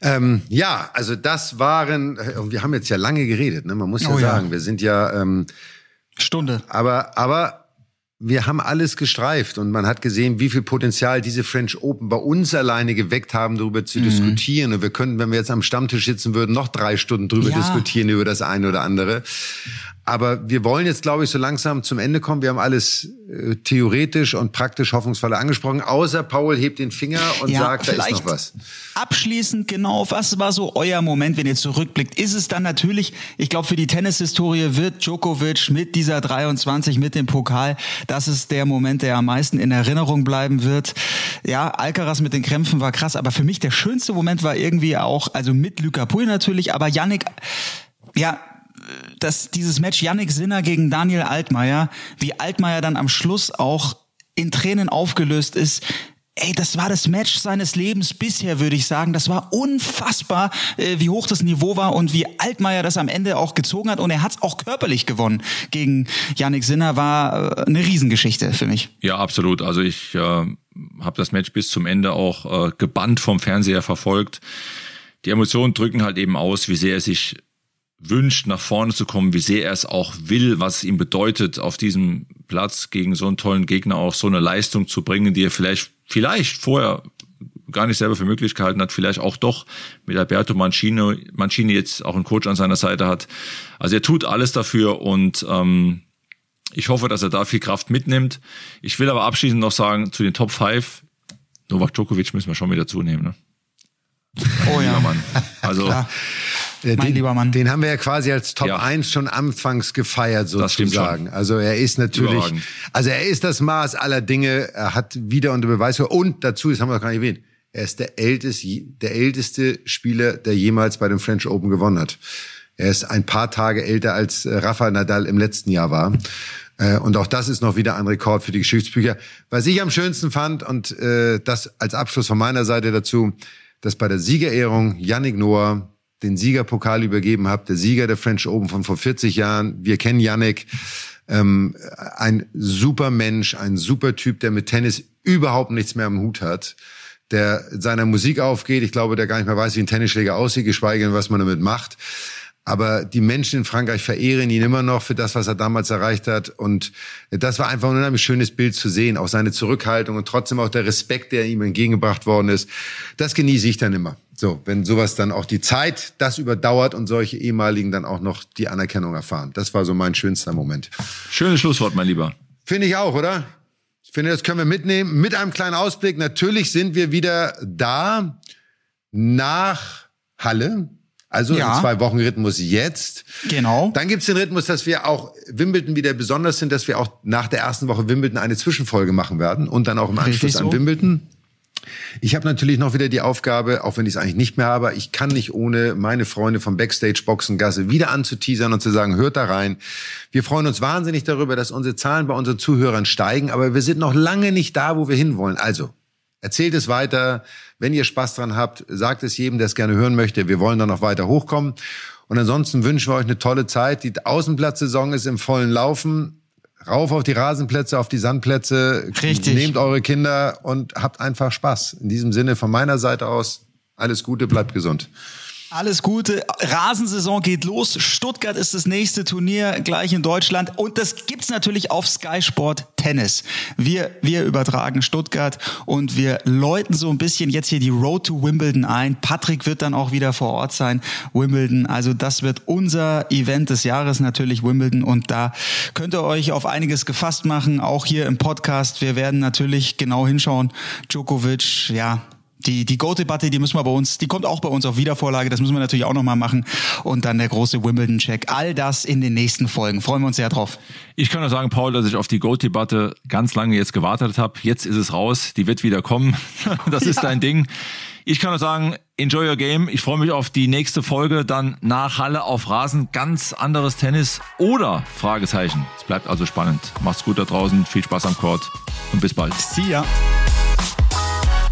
Ähm, ja, also das waren, äh, wir haben jetzt ja lange geredet, ne? man muss ja oh, sagen, ja. wir sind ja ähm, Stunde. Aber, aber wir haben alles gestreift und man hat gesehen, wie viel Potenzial diese French Open bei uns alleine geweckt haben, darüber zu mhm. diskutieren. Und wir könnten, wenn wir jetzt am Stammtisch sitzen würden, noch drei Stunden drüber ja. diskutieren über das eine oder andere. Aber wir wollen jetzt, glaube ich, so langsam zum Ende kommen. Wir haben alles äh, theoretisch und praktisch hoffnungsvoll angesprochen, außer Paul hebt den Finger und ja, sagt, da ist noch was. Abschließend genau, was war so euer Moment, wenn ihr zurückblickt? Ist es dann natürlich, ich glaube, für die Tennishistorie wird Djokovic mit dieser 23, mit dem Pokal, das ist der Moment, der am meisten in Erinnerung bleiben wird. Ja, Alcaraz mit den Krämpfen war krass, aber für mich der schönste Moment war irgendwie auch, also mit Luca Pui natürlich, aber Yannick, ja, dass dieses Match Yannick Sinner gegen Daniel Altmaier, wie Altmaier dann am Schluss auch in Tränen aufgelöst ist, Ey, das war das Match seines Lebens bisher, würde ich sagen. Das war unfassbar, äh, wie hoch das Niveau war und wie Altmaier das am Ende auch gezogen hat. Und er hat es auch körperlich gewonnen gegen Yannick Sinner. War äh, eine Riesengeschichte für mich. Ja, absolut. Also ich äh, habe das Match bis zum Ende auch äh, gebannt vom Fernseher verfolgt. Die Emotionen drücken halt eben aus, wie sehr er sich wünscht, nach vorne zu kommen, wie sehr er es auch will, was es ihm bedeutet, auf diesem Platz gegen so einen tollen Gegner auch so eine Leistung zu bringen, die er vielleicht, vielleicht vorher gar nicht selber für möglich gehalten hat, vielleicht auch doch mit Alberto Mancini, Mancini jetzt auch einen Coach an seiner Seite hat. Also er tut alles dafür und ähm, ich hoffe, dass er da viel Kraft mitnimmt. Ich will aber abschließend noch sagen, zu den Top 5, Novak Djokovic müssen wir schon wieder zunehmen. Ne? Oh ja. Mann. Also mein den, lieber Mann. Den haben wir ja quasi als Top ja. 1 schon anfangs gefeiert, sozusagen. Also er ist natürlich, also er ist das Maß aller Dinge. Er hat wieder unter Beweis und dazu, das haben wir noch gar nicht erwähnt, er ist der älteste, der älteste Spieler, der jemals bei dem French Open gewonnen hat. Er ist ein paar Tage älter als äh, Rafa Nadal im letzten Jahr war. Äh, und auch das ist noch wieder ein Rekord für die Geschichtsbücher. Was ich am schönsten fand, und äh, das als Abschluss von meiner Seite dazu, dass bei der Siegerehrung Yannick Noah den Siegerpokal übergeben habe, der Sieger der French Open von vor 40 Jahren. Wir kennen Yannick, ähm, ein super Mensch, ein super Typ, der mit Tennis überhaupt nichts mehr am Hut hat, der seiner Musik aufgeht. Ich glaube, der gar nicht mehr weiß, wie ein Tennisschläger aussieht, geschweige denn, was man damit macht. Aber die Menschen in Frankreich verehren ihn immer noch für das, was er damals erreicht hat. Und das war einfach ein unheimlich schönes Bild zu sehen. Auch seine Zurückhaltung und trotzdem auch der Respekt, der ihm entgegengebracht worden ist. Das genieße ich dann immer. So, wenn sowas dann auch die Zeit das überdauert und solche ehemaligen dann auch noch die Anerkennung erfahren. Das war so mein schönster Moment. Schönes Schlusswort, mein Lieber. Finde ich auch, oder? finde, das können wir mitnehmen. Mit einem kleinen Ausblick. Natürlich sind wir wieder da nach Halle. Also ja. im Zwei-Wochen-Rhythmus jetzt. Genau. Dann gibt's den Rhythmus, dass wir auch Wimbledon wieder besonders sind, dass wir auch nach der ersten Woche Wimbledon eine Zwischenfolge machen werden und dann auch im Anschluss so. an Wimbledon. Ich habe natürlich noch wieder die Aufgabe, auch wenn ich es eigentlich nicht mehr habe, ich kann nicht ohne meine Freunde vom Backstage Boxengasse wieder anzuteasern und zu sagen, hört da rein. Wir freuen uns wahnsinnig darüber, dass unsere Zahlen bei unseren Zuhörern steigen, aber wir sind noch lange nicht da, wo wir hinwollen. Also, erzählt es weiter. Wenn ihr Spaß dran habt, sagt es jedem, der es gerne hören möchte. Wir wollen dann noch weiter hochkommen. Und ansonsten wünschen wir euch eine tolle Zeit. Die Außenplatzsaison ist im vollen Laufen rauf auf die Rasenplätze, auf die Sandplätze. Richtig. Nehmt eure Kinder und habt einfach Spaß. In diesem Sinne von meiner Seite aus alles Gute, bleibt gesund. Alles Gute. Rasensaison geht los. Stuttgart ist das nächste Turnier gleich in Deutschland und das gibt's natürlich auf Sky Sport Tennis. Wir wir übertragen Stuttgart und wir läuten so ein bisschen jetzt hier die Road to Wimbledon ein. Patrick wird dann auch wieder vor Ort sein. Wimbledon, also das wird unser Event des Jahres natürlich Wimbledon und da könnt ihr euch auf einiges gefasst machen, auch hier im Podcast. Wir werden natürlich genau hinschauen. Djokovic, ja, die, die Go-Debatte, die müssen wir bei uns, die kommt auch bei uns auf Wiedervorlage, das müssen wir natürlich auch nochmal machen. Und dann der große Wimbledon-Check. All das in den nächsten Folgen. Freuen wir uns sehr drauf. Ich kann nur sagen, Paul, dass ich auf die Go-Debatte ganz lange jetzt gewartet habe. Jetzt ist es raus, die wird wieder kommen. Das ist ja. dein Ding. Ich kann nur sagen, enjoy your game. Ich freue mich auf die nächste Folge, dann nach Halle auf Rasen, ganz anderes Tennis oder Fragezeichen. Es bleibt also spannend. Macht's gut da draußen, viel Spaß am Court und bis bald. See ya.